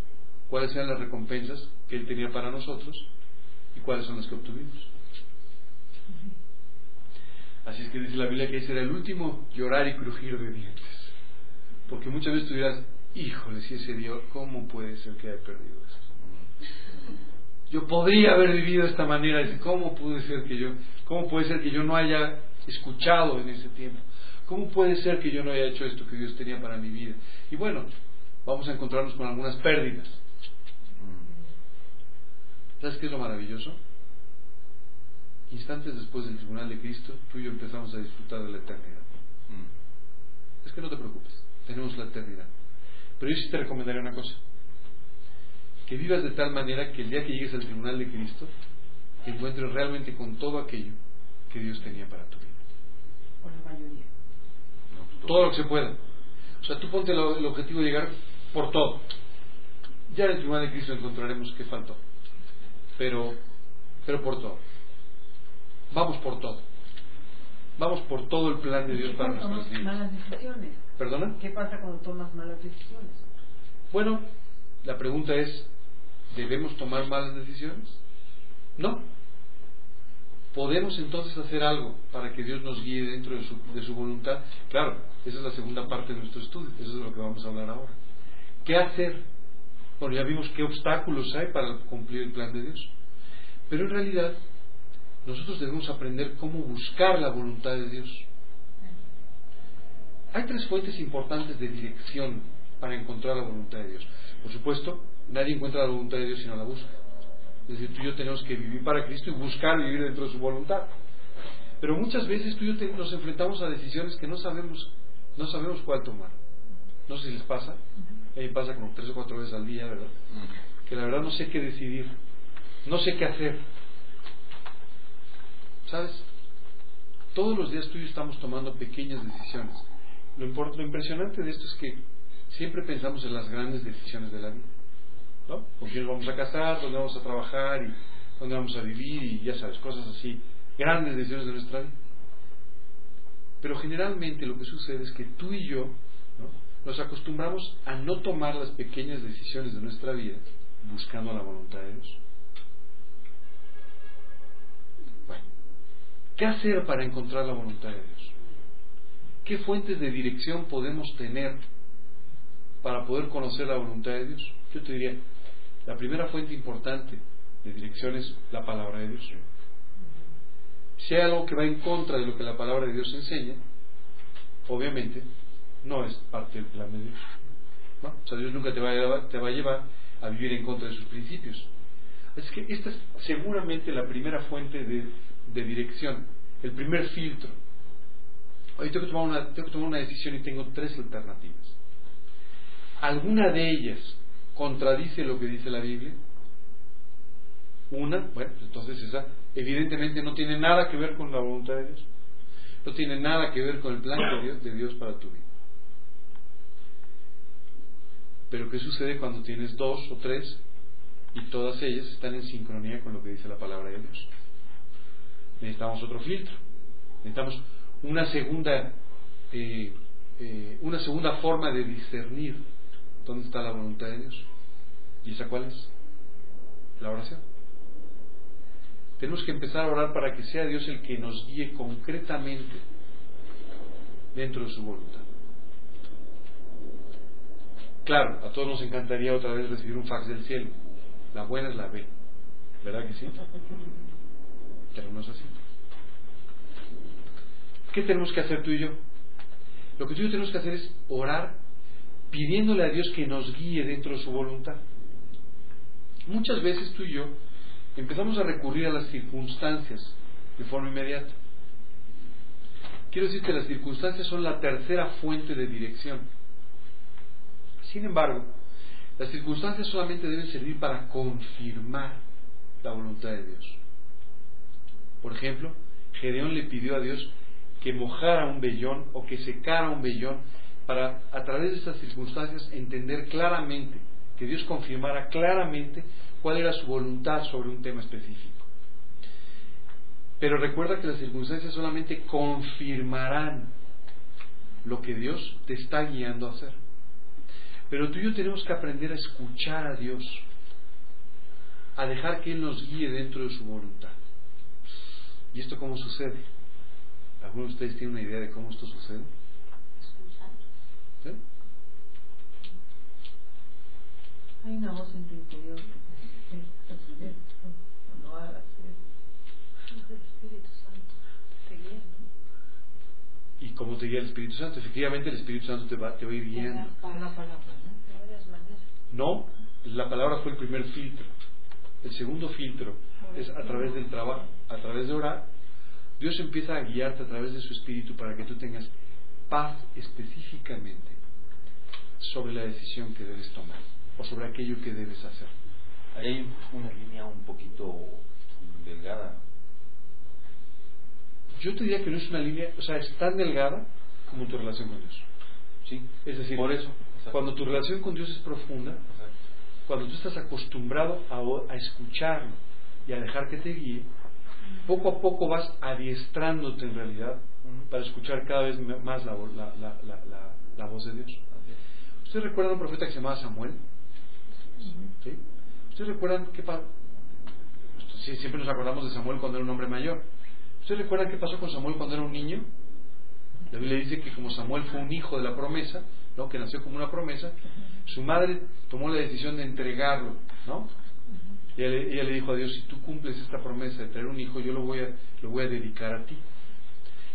Speaker 1: cuáles eran las recompensas que Él tenía para nosotros y cuáles son las que obtuvimos. Así es que dice la Biblia que ese era el último llorar y crujir de dientes. Porque muchas veces tú dirás, híjole, si ese Dios, ¿cómo puede ser que haya perdido esto? Yo podría haber vivido de esta manera, ¿cómo puede ser que yo, cómo puede ser que yo no haya escuchado en ese tiempo? ¿Cómo puede ser que yo no haya hecho esto que Dios tenía para mi vida? Y bueno, vamos a encontrarnos con algunas pérdidas. ¿Sabes qué es lo maravilloso? Instantes después del tribunal de Cristo, tú y yo empezamos a disfrutar de la eternidad. Es que no te preocupes, tenemos la eternidad. Pero yo sí te recomendaría una cosa, que vivas de tal manera que el día que llegues al tribunal de Cristo, te encuentres realmente con todo aquello que Dios tenía para tu vida.
Speaker 4: Por la mayoría.
Speaker 1: Todo lo que se pueda. O sea, tú ponte el objetivo de llegar por todo. Ya en el tribunal de Cristo encontraremos qué faltó. Pero, pero por todo. Vamos por todo. Vamos por todo el plan de Dios
Speaker 4: ¿Qué
Speaker 1: para nuestras vidas. ¿Perdona?
Speaker 4: ¿Qué pasa cuando tomas malas decisiones?
Speaker 1: Bueno, La pregunta es, ¿debemos tomar malas decisiones? No. ¿Podemos entonces hacer algo para que Dios nos guíe dentro de su, de su voluntad? Claro, esa es la segunda parte de nuestro estudio, eso es de lo que vamos a hablar ahora. ¿Qué hacer? Bueno, ya vimos qué obstáculos hay para cumplir el plan de Dios. Pero en realidad, nosotros debemos aprender cómo buscar la voluntad de Dios. Hay tres fuentes importantes de dirección para encontrar la voluntad de Dios. Por supuesto, nadie encuentra la voluntad de Dios si no la busca. Es decir, tú y yo tenemos que vivir para Cristo y buscar vivir dentro de su voluntad. Pero muchas veces tú y yo nos enfrentamos a decisiones que no sabemos, no sabemos cuál tomar. No sé si les pasa. A mí pasa como tres o cuatro veces al día, ¿verdad? Que la verdad no sé qué decidir. No sé qué hacer. ¿Sabes? Todos los días tú y yo estamos tomando pequeñas decisiones. Lo, lo impresionante de esto es que siempre pensamos en las grandes decisiones de la vida. ¿no? Con quién vamos a casar, dónde vamos a trabajar y dónde vamos a vivir y ya sabes, cosas así, grandes decisiones de nuestra vida. Pero generalmente lo que sucede es que tú y yo nos acostumbramos a no tomar las pequeñas decisiones de nuestra vida buscando la voluntad de Dios. Bueno, ¿qué hacer para encontrar la voluntad de Dios? ¿Qué fuentes de dirección podemos tener para poder conocer la voluntad de Dios? Yo te diría, la primera fuente importante de dirección es la palabra de Dios. Si hay algo que va en contra de lo que la palabra de Dios enseña, obviamente no es parte del plan de Dios. O sea, Dios nunca te va, a llevar, te va a llevar a vivir en contra de sus principios. Así que esta es seguramente la primera fuente de, de dirección, el primer filtro. Hoy tengo que, tomar una, tengo que tomar una decisión y tengo tres alternativas. ¿Alguna de ellas contradice lo que dice la Biblia? Una, bueno, pues entonces esa evidentemente no tiene nada que ver con la voluntad de Dios. No tiene nada que ver con el plan de Dios, de Dios para tu vida. Pero ¿qué sucede cuando tienes dos o tres y todas ellas están en sincronía con lo que dice la palabra de Dios? Necesitamos otro filtro. Necesitamos una segunda, eh, eh, una segunda forma de discernir dónde está la voluntad de Dios. ¿Y esa cuál es? La oración. Tenemos que empezar a orar para que sea Dios el que nos guíe concretamente dentro de su voluntad. Claro, a todos nos encantaría otra vez recibir un fax del cielo. La buena es la B. ¿Verdad que sí? Pero no es así. ¿Qué tenemos que hacer tú y yo? Lo que tú y yo tenemos que hacer es orar pidiéndole a Dios que nos guíe dentro de su voluntad. Muchas veces tú y yo empezamos a recurrir a las circunstancias de forma inmediata. Quiero decir que las circunstancias son la tercera fuente de dirección. Sin embargo, las circunstancias solamente deben servir para confirmar la voluntad de Dios. Por ejemplo, Gedeón le pidió a Dios que mojara un vellón o que secara un vellón para, a través de estas circunstancias, entender claramente, que Dios confirmara claramente cuál era su voluntad sobre un tema específico. Pero recuerda que las circunstancias solamente confirmarán lo que Dios te está guiando a hacer. Pero tú y yo tenemos que aprender a escuchar a Dios, a dejar que Él nos guíe dentro de su voluntad. ¿Y esto cómo sucede? ¿Alguno de ustedes tiene una idea de cómo esto sucede? ¿Sí?
Speaker 4: Hay una voz en tu interior que te no hagas
Speaker 6: El Espíritu Santo te guía, ¿no?
Speaker 1: ¿Y cómo te guía el Espíritu Santo? Efectivamente, el Espíritu Santo te va, te va a ir guiando.
Speaker 4: Con la palabra, ¿no?
Speaker 6: De varias maneras.
Speaker 1: No, la palabra fue el primer filtro. El segundo filtro es a través del trabajo, a través de orar. Dios empieza a guiarte a través de su espíritu para que tú tengas paz específicamente sobre la decisión que debes tomar o sobre aquello que debes hacer.
Speaker 2: Hay una línea un poquito delgada.
Speaker 1: Yo te diría que no es una línea, o sea, es tan delgada como tu relación con Dios.
Speaker 2: Sí,
Speaker 1: Es decir,
Speaker 2: por eso. Exacto.
Speaker 1: cuando tu relación con Dios es profunda,
Speaker 2: Exacto.
Speaker 1: cuando tú estás acostumbrado a, a escucharlo y a dejar que te guíe, poco a poco vas adiestrándote en realidad para escuchar cada vez más la, la, la, la, la- la voz de Dios.
Speaker 2: Así es.
Speaker 1: ¿Usted recuerda a un profeta que se llamaba Samuel? ¿sí? ¿Ustedes recuerdan qué pasó? Sí, siempre nos acordamos de Samuel cuando era un hombre mayor. ¿Ustedes recuerdan qué pasó con Samuel cuando era un niño? La Biblia dice que como Samuel fue un hijo de la promesa, ¿no? que nació como una promesa, su madre tomó la decisión de entregarlo, ¿no? Y ella, ella le dijo a Dios, si tú cumples esta promesa de traer un hijo, yo lo voy, a, lo voy a dedicar a ti.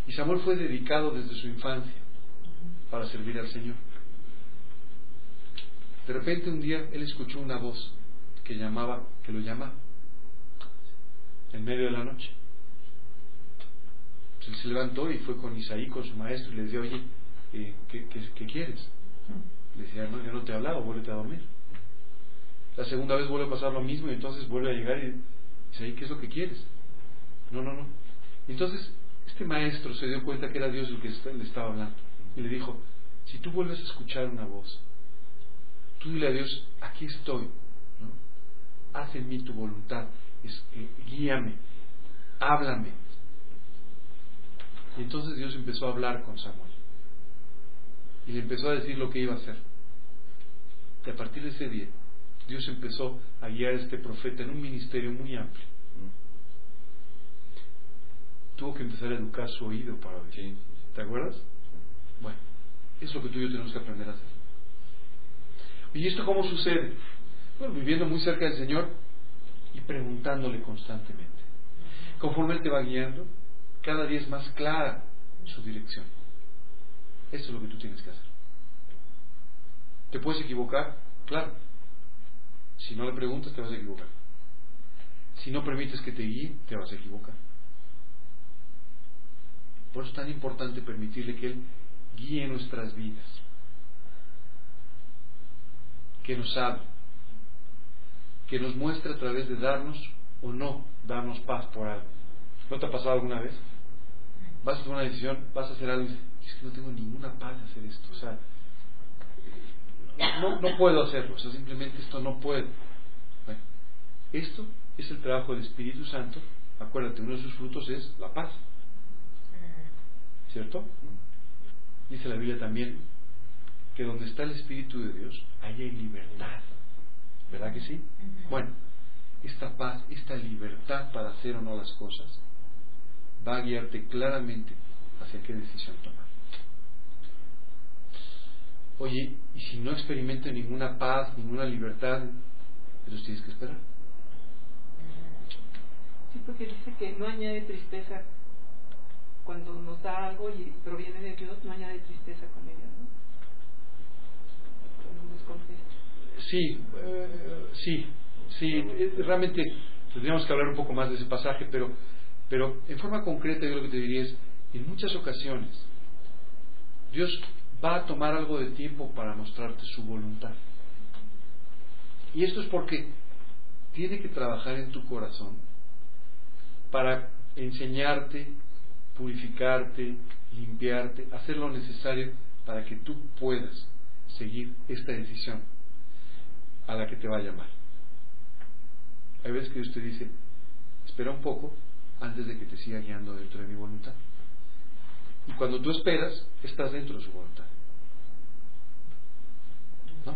Speaker 1: Y Samuel fue dedicado desde su infancia para servir al Señor. De repente un día él escuchó una voz que llamaba, que lo llamaba, en medio de la noche. Entonces se levantó y fue con Isaí, con su maestro, y le decía, oye, eh, ¿qué, qué, qué quieres? Le decía, no, yo no te he hablado, vuélvete a dormir. La segunda vez vuelve a pasar lo mismo y entonces vuelve a llegar y dice, "Ay, ¿qué es lo que quieres? No, no, no. Entonces este maestro se dio cuenta que era Dios el que le estaba hablando y le dijo, si tú vuelves a escuchar una voz, tú dile a Dios, aquí estoy, haz en mí tu voluntad, es- guíame, háblame. Y entonces Dios empezó a hablar con Samuel y le empezó a decir lo que iba a hacer. Y a partir de ese día, Dios empezó a guiar a este profeta en un ministerio muy amplio. Tuvo que empezar a educar su oído para oír.
Speaker 2: Sí.
Speaker 1: ¿Te acuerdas? Bueno, eso es lo que tú y yo tenemos que aprender a hacer. ¿Y esto cómo sucede? Bueno, viviendo muy cerca del Señor y preguntándole constantemente. Conforme Él te va guiando, cada día es más clara su dirección. Eso es lo que tú tienes que hacer. ¿Te puedes equivocar? Claro. Si no le preguntas, te vas a equivocar. Si no permites que te guíe, te vas a equivocar. Por eso es tan importante permitirle que Él guíe nuestras vidas. Que nos hable. Que nos muestre a través de darnos o no darnos paz por algo. ¿No te ha pasado alguna vez? Vas a tomar una decisión, vas a hacer algo y dices, es que no tengo ninguna paz de hacer esto. O sea, no, no puedo hacerlo. O sea, simplemente esto no puedo. Bueno, esto es el trabajo del Espíritu Santo. Acuérdate, uno de sus frutos es la paz. ¿Cierto? Dice la Biblia también que donde está el Espíritu de Dios, ahí hay libertad. ¿Verdad que sí? Bueno, esta paz, esta libertad para hacer o no las cosas, va a guiarte claramente hacia qué decisión tomar. Oye, y si no experimento ninguna paz, ninguna libertad, entonces tienes que esperar.
Speaker 7: Sí, porque dice que no añade tristeza cuando nos da algo y proviene de Dios, no añade tristeza con ella, ¿no? Nos.
Speaker 1: Sí, eh, sí, sí, realmente tendríamos que hablar un poco más de ese pasaje, pero, pero en forma concreta yo lo que te diría es, en muchas ocasiones, Dios va a tomar algo de tiempo para mostrarte su voluntad. Y esto es porque tiene que trabajar en tu corazón para enseñarte, purificarte, limpiarte, hacer lo necesario para que tú puedas seguir esta decisión a la que te va a llamar. Hay veces que te dice, espera un poco antes de que te siga guiando dentro de mi voluntad. Y cuando tú esperas, estás dentro de su voluntad. ¿No?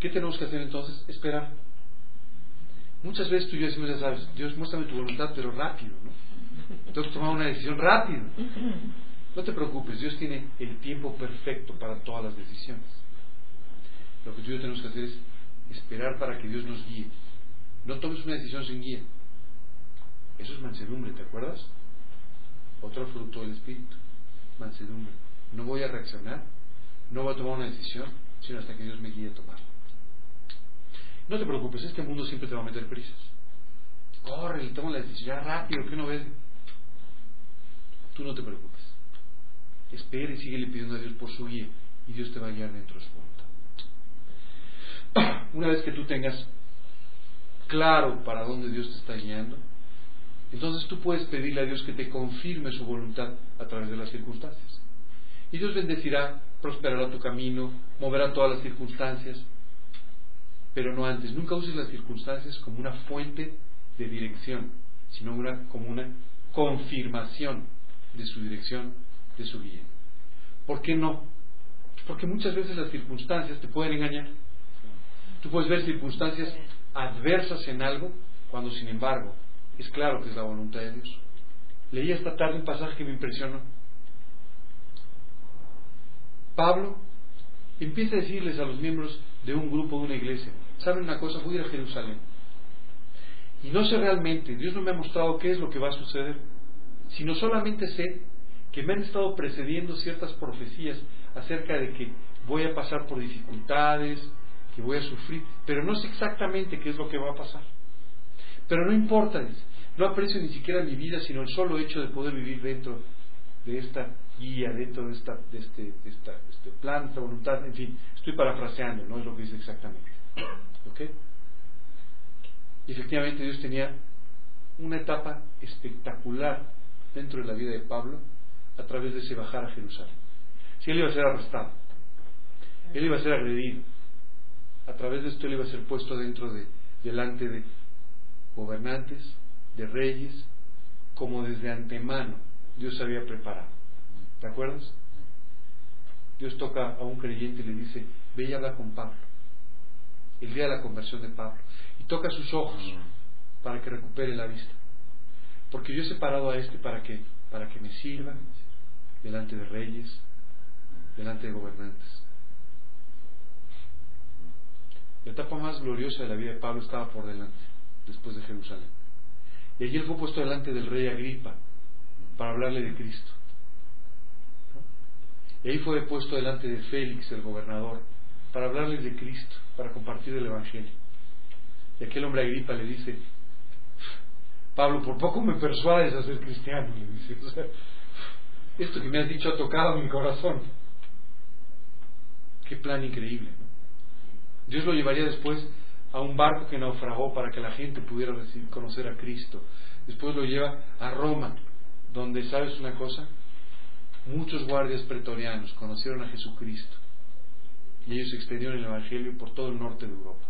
Speaker 1: ¿Qué tenemos que hacer entonces? Esperar. Muchas veces tú y yo decimos, ya sabes, Dios muéstrame tu voluntad, pero rápido, ¿no? Tengo que tomar una decisión rápido. No te preocupes, Dios tiene el tiempo perfecto para todas las decisiones. Lo que tú y yo tenemos que hacer es esperar para que Dios nos guíe. No tomes una decisión sin guía. Eso es mansedumbre, ¿te acuerdas? Otro fruto del Espíritu, mansedumbre. No voy a reaccionar, no voy a tomar una decisión, sino hasta que Dios me guíe a tomarla. No te preocupes, este mundo siempre te va a meter prisas. Corre, toma la decisión ya rápido, que no ves. Tú no te preocupes. Espera y síguele pidiendo a Dios por su guía y Dios te va a guiar dentro de su voluntad. Una vez que tú tengas claro para dónde Dios te está guiando, entonces tú puedes pedirle a Dios que te confirme su voluntad a través de las circunstancias. Y Dios bendecirá, prosperará tu camino, moverá todas las circunstancias, pero no antes. Nunca uses las circunstancias como una fuente de dirección, sino una, como una confirmación de su dirección, de su guía. ¿Por qué no? Porque muchas veces las circunstancias te pueden engañar. Tú puedes ver circunstancias adversas en algo cuando sin embargo es claro que es la voluntad de Dios. Leí esta tarde un pasaje que me impresionó. Pablo empieza a decirles a los miembros de un grupo, de una iglesia, ¿saben una cosa? Voy a ir a Jerusalén. Y no sé realmente, Dios no me ha mostrado qué es lo que va a suceder, sino solamente sé que me han estado precediendo ciertas profecías acerca de que voy a pasar por dificultades, que voy a sufrir, pero no sé exactamente qué es lo que va a pasar. Pero no importa, no aprecio ni siquiera mi vida, sino el solo hecho de poder vivir dentro de esta guía, dentro de, esta, de, este, de esta, este plan, esta voluntad, en fin, estoy parafraseando, no es lo que dice exactamente. ¿Ok? Y efectivamente Dios tenía una etapa espectacular dentro de la vida de Pablo a través de ese bajar a Jerusalén. Si él iba a ser arrestado, él iba a ser agredido, a través de esto él iba a ser puesto dentro de, delante de gobernantes, de reyes, como desde antemano Dios había preparado. ¿Te acuerdas? Dios toca a un creyente y le dice, ve y habla con Pablo. El día de la conversión de Pablo. Y toca sus ojos para que recupere la vista. Porque yo he separado a este para que, para que me sirva delante de reyes, delante de gobernantes. La etapa más gloriosa de la vida de Pablo estaba por delante, después de Jerusalén. Y allí él fue puesto delante del rey Agripa para hablarle de Cristo. Y ahí fue puesto delante de Félix, el gobernador, para hablarle de Cristo, para compartir el Evangelio. Y aquel hombre Agripa le dice, Pablo, por poco me persuades a ser cristiano, le dice. esto que me has dicho ha tocado mi corazón. Qué plan increíble. Dios lo llevaría después a un barco que naufragó para que la gente pudiera conocer a Cristo. Después lo lleva a Roma, donde, ¿sabes una cosa? Muchos guardias pretorianos conocieron a Jesucristo y ellos extendieron el Evangelio por todo el norte de Europa.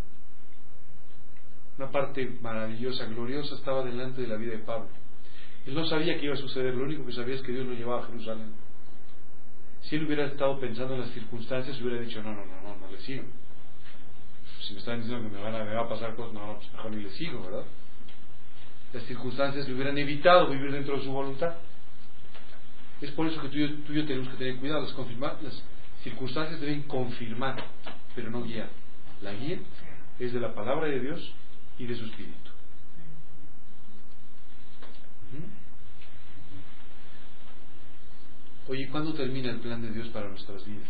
Speaker 1: Una parte maravillosa, gloriosa estaba delante de la vida de Pablo. Él no sabía qué iba a suceder, lo único que sabía es que Dios lo llevaba a Jerusalén. Si él hubiera estado pensando en las circunstancias, hubiera dicho, no, no, no, no, no le sigo. Si me están diciendo que me, van a, me va a pasar cosas, no, pues mejor ni le sigo, ¿verdad? Las circunstancias le hubieran evitado vivir dentro de su voluntad. Es por eso que tú y, yo, tenemos que tener cuidado. Las, confirmar, las circunstancias deben confirmar, pero no guiar. La guía es de la palabra de Dios y de su espíritu. Oye, ¿cuándo termina el plan de Dios para nuestras vidas?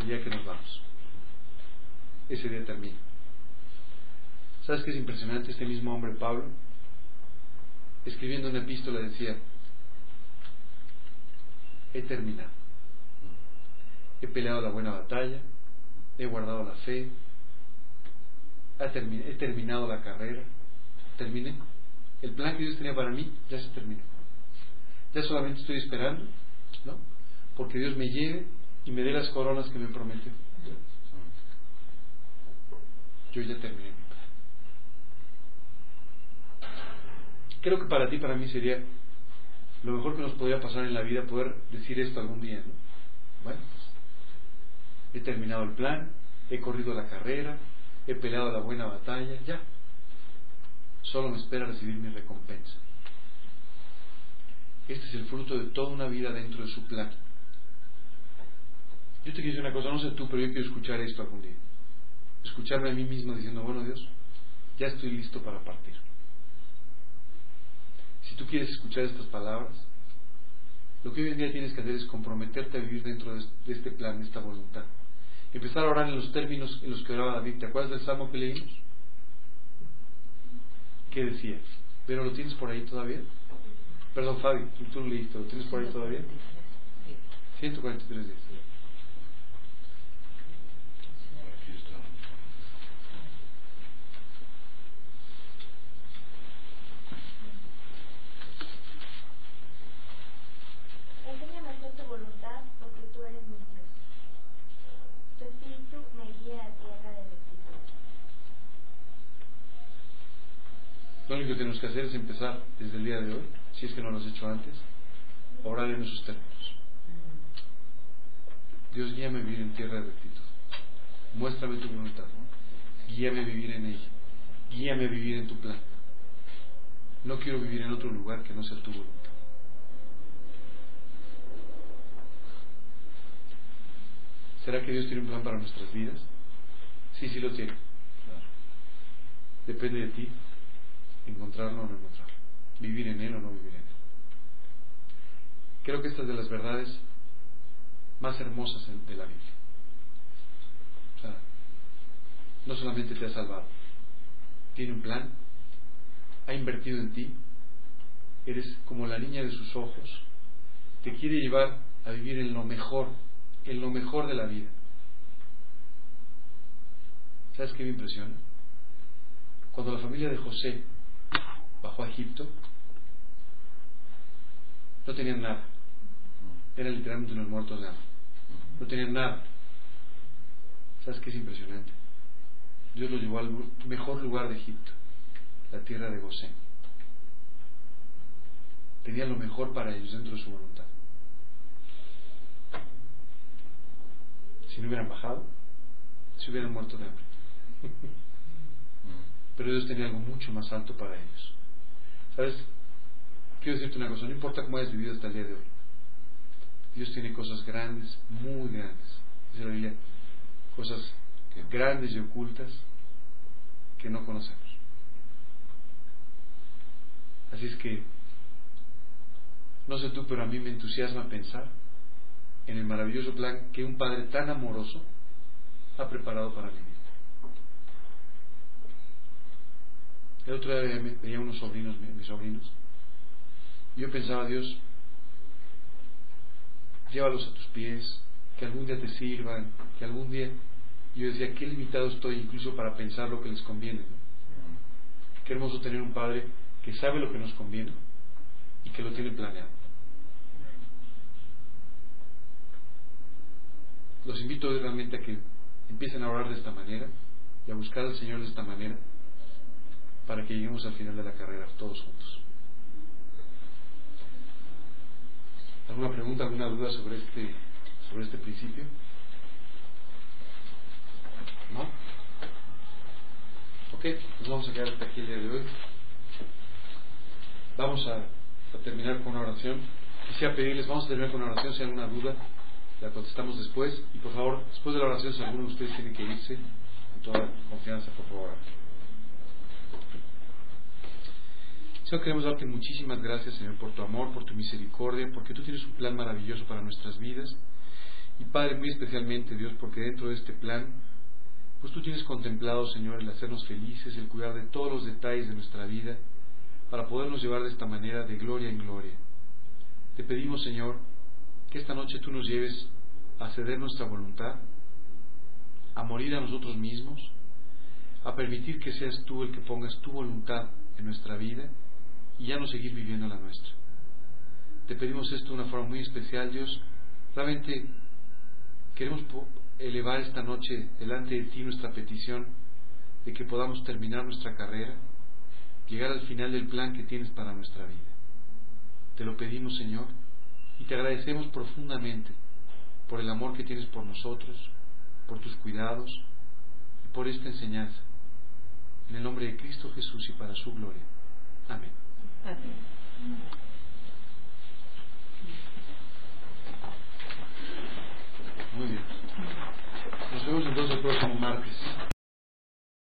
Speaker 1: El día que nos vamos. Ese día termina. ¿Sabes qué es impresionante? Este mismo hombre, Pablo, escribiendo una epístola decía, he terminado. He peleado la buena batalla, he guardado la fe, he terminado la carrera, terminé. El plan que Dios tenía para mí ya se terminó. Ya solamente estoy esperando, ¿no? Porque Dios me lleve y me dé las coronas que me prometió. Yo ya terminé. Creo que para ti, para mí sería lo mejor que nos podría pasar en la vida poder decir esto algún día. ¿no? Bueno, pues, he terminado el plan, he corrido la carrera, he peleado la buena batalla, ya. Solo me espera recibir mi recompensa. Este es el fruto de toda una vida dentro de su plan. Yo te quiero decir una cosa, no sé tú, pero yo quiero escuchar esto algún día. Escucharme a mí mismo diciendo, bueno Dios, ya estoy listo para partir. Si tú quieres escuchar estas palabras, lo que hoy en día tienes que hacer es comprometerte a vivir dentro de este plan, de esta voluntad. Empezar a orar en los términos en los que oraba David. ¿Te acuerdas del salmo que leímos? ¿Qué decía? ¿Pero lo tienes por ahí todavía? Perdón, Fabi, tú lo leíste, ¿lo tienes por ahí todavía? 143 días. Que hacer es empezar desde el día de hoy, si es que no lo has hecho antes, orar en esos términos. Dios, guíame a vivir en tierra de rectitud. Muéstrame tu voluntad. Guíame a vivir en ella. Guíame a vivir en tu plan. No quiero vivir en otro lugar que no sea tu voluntad. ¿Será que Dios tiene un plan para nuestras vidas? Sí, sí lo tiene. Depende de ti encontrarlo o no encontrarlo. Vivir en Él o no vivir en Él. Creo que esta es de las verdades más hermosas de la Biblia. O sea, no solamente te ha salvado, tiene un plan, ha invertido en ti, eres como la niña de sus ojos, te quiere llevar a vivir en lo mejor, en lo mejor de la vida. ¿Sabes qué me impresiona? Cuando la familia de José bajó a Egipto, no tenían nada. Eran literalmente unos muertos de hambre. No tenían nada. ¿Sabes qué es impresionante? Dios los llevó al mejor lugar de Egipto, la tierra de Gosén. Tenía lo mejor para ellos dentro de su voluntad. Si no hubieran bajado, se hubieran muerto de hambre. Pero Dios tenía algo mucho más alto para ellos. ¿Sabes? Quiero decirte una cosa, no importa cómo hayas vivido hasta el día de hoy. Dios tiene cosas grandes, muy grandes. Dice la Biblia, cosas grandes y ocultas que no conocemos. Así es que, no sé tú, pero a mí me entusiasma pensar en el maravilloso plan que un Padre tan amoroso ha preparado para mi vida. El otro día veía unos sobrinos, mis sobrinos, y yo pensaba, Dios, llévalos a tus pies, que algún día te sirvan, que algún día... Yo decía, qué limitado estoy incluso para pensar lo que les conviene. Qué hermoso tener un padre que sabe lo que nos conviene y que lo tiene planeado. Los invito realmente a que empiecen a orar de esta manera y a buscar al Señor de esta manera para que lleguemos al final de la carrera todos juntos. ¿Alguna pregunta, alguna duda sobre este, sobre este principio? ¿No? Ok, pues vamos a quedar hasta aquí el día de hoy. Vamos a, a terminar con una oración. Quisiera pedirles, vamos a terminar con una oración, si hay alguna duda, la contestamos después. Y por favor, después de la oración, si alguno de ustedes tiene que irse, con toda confianza, por favor. Señor, queremos darte muchísimas gracias, Señor, por tu amor, por tu misericordia, porque tú tienes un plan maravilloso para nuestras vidas. Y Padre, muy especialmente, Dios, porque dentro de este plan, pues tú tienes contemplado, Señor, el hacernos felices, el cuidar de todos los detalles de nuestra vida, para podernos llevar de esta manera de gloria en gloria. Te pedimos, Señor, que esta noche tú nos lleves a ceder nuestra voluntad, a morir a nosotros mismos, a permitir que seas tú el que pongas tu voluntad en nuestra vida y ya no seguir viviendo la nuestra. Te pedimos esto de una forma muy especial, Dios. Realmente queremos elevar esta noche delante de ti nuestra petición de que podamos terminar nuestra carrera, llegar al final del plan que tienes para nuestra vida. Te lo pedimos, Señor, y te agradecemos profundamente por el amor que tienes por nosotros, por tus cuidados y por esta enseñanza. En el nombre de Cristo Jesús y para su gloria. Amén.
Speaker 3: Muy bien. Nos vemos entonces el próximo martes.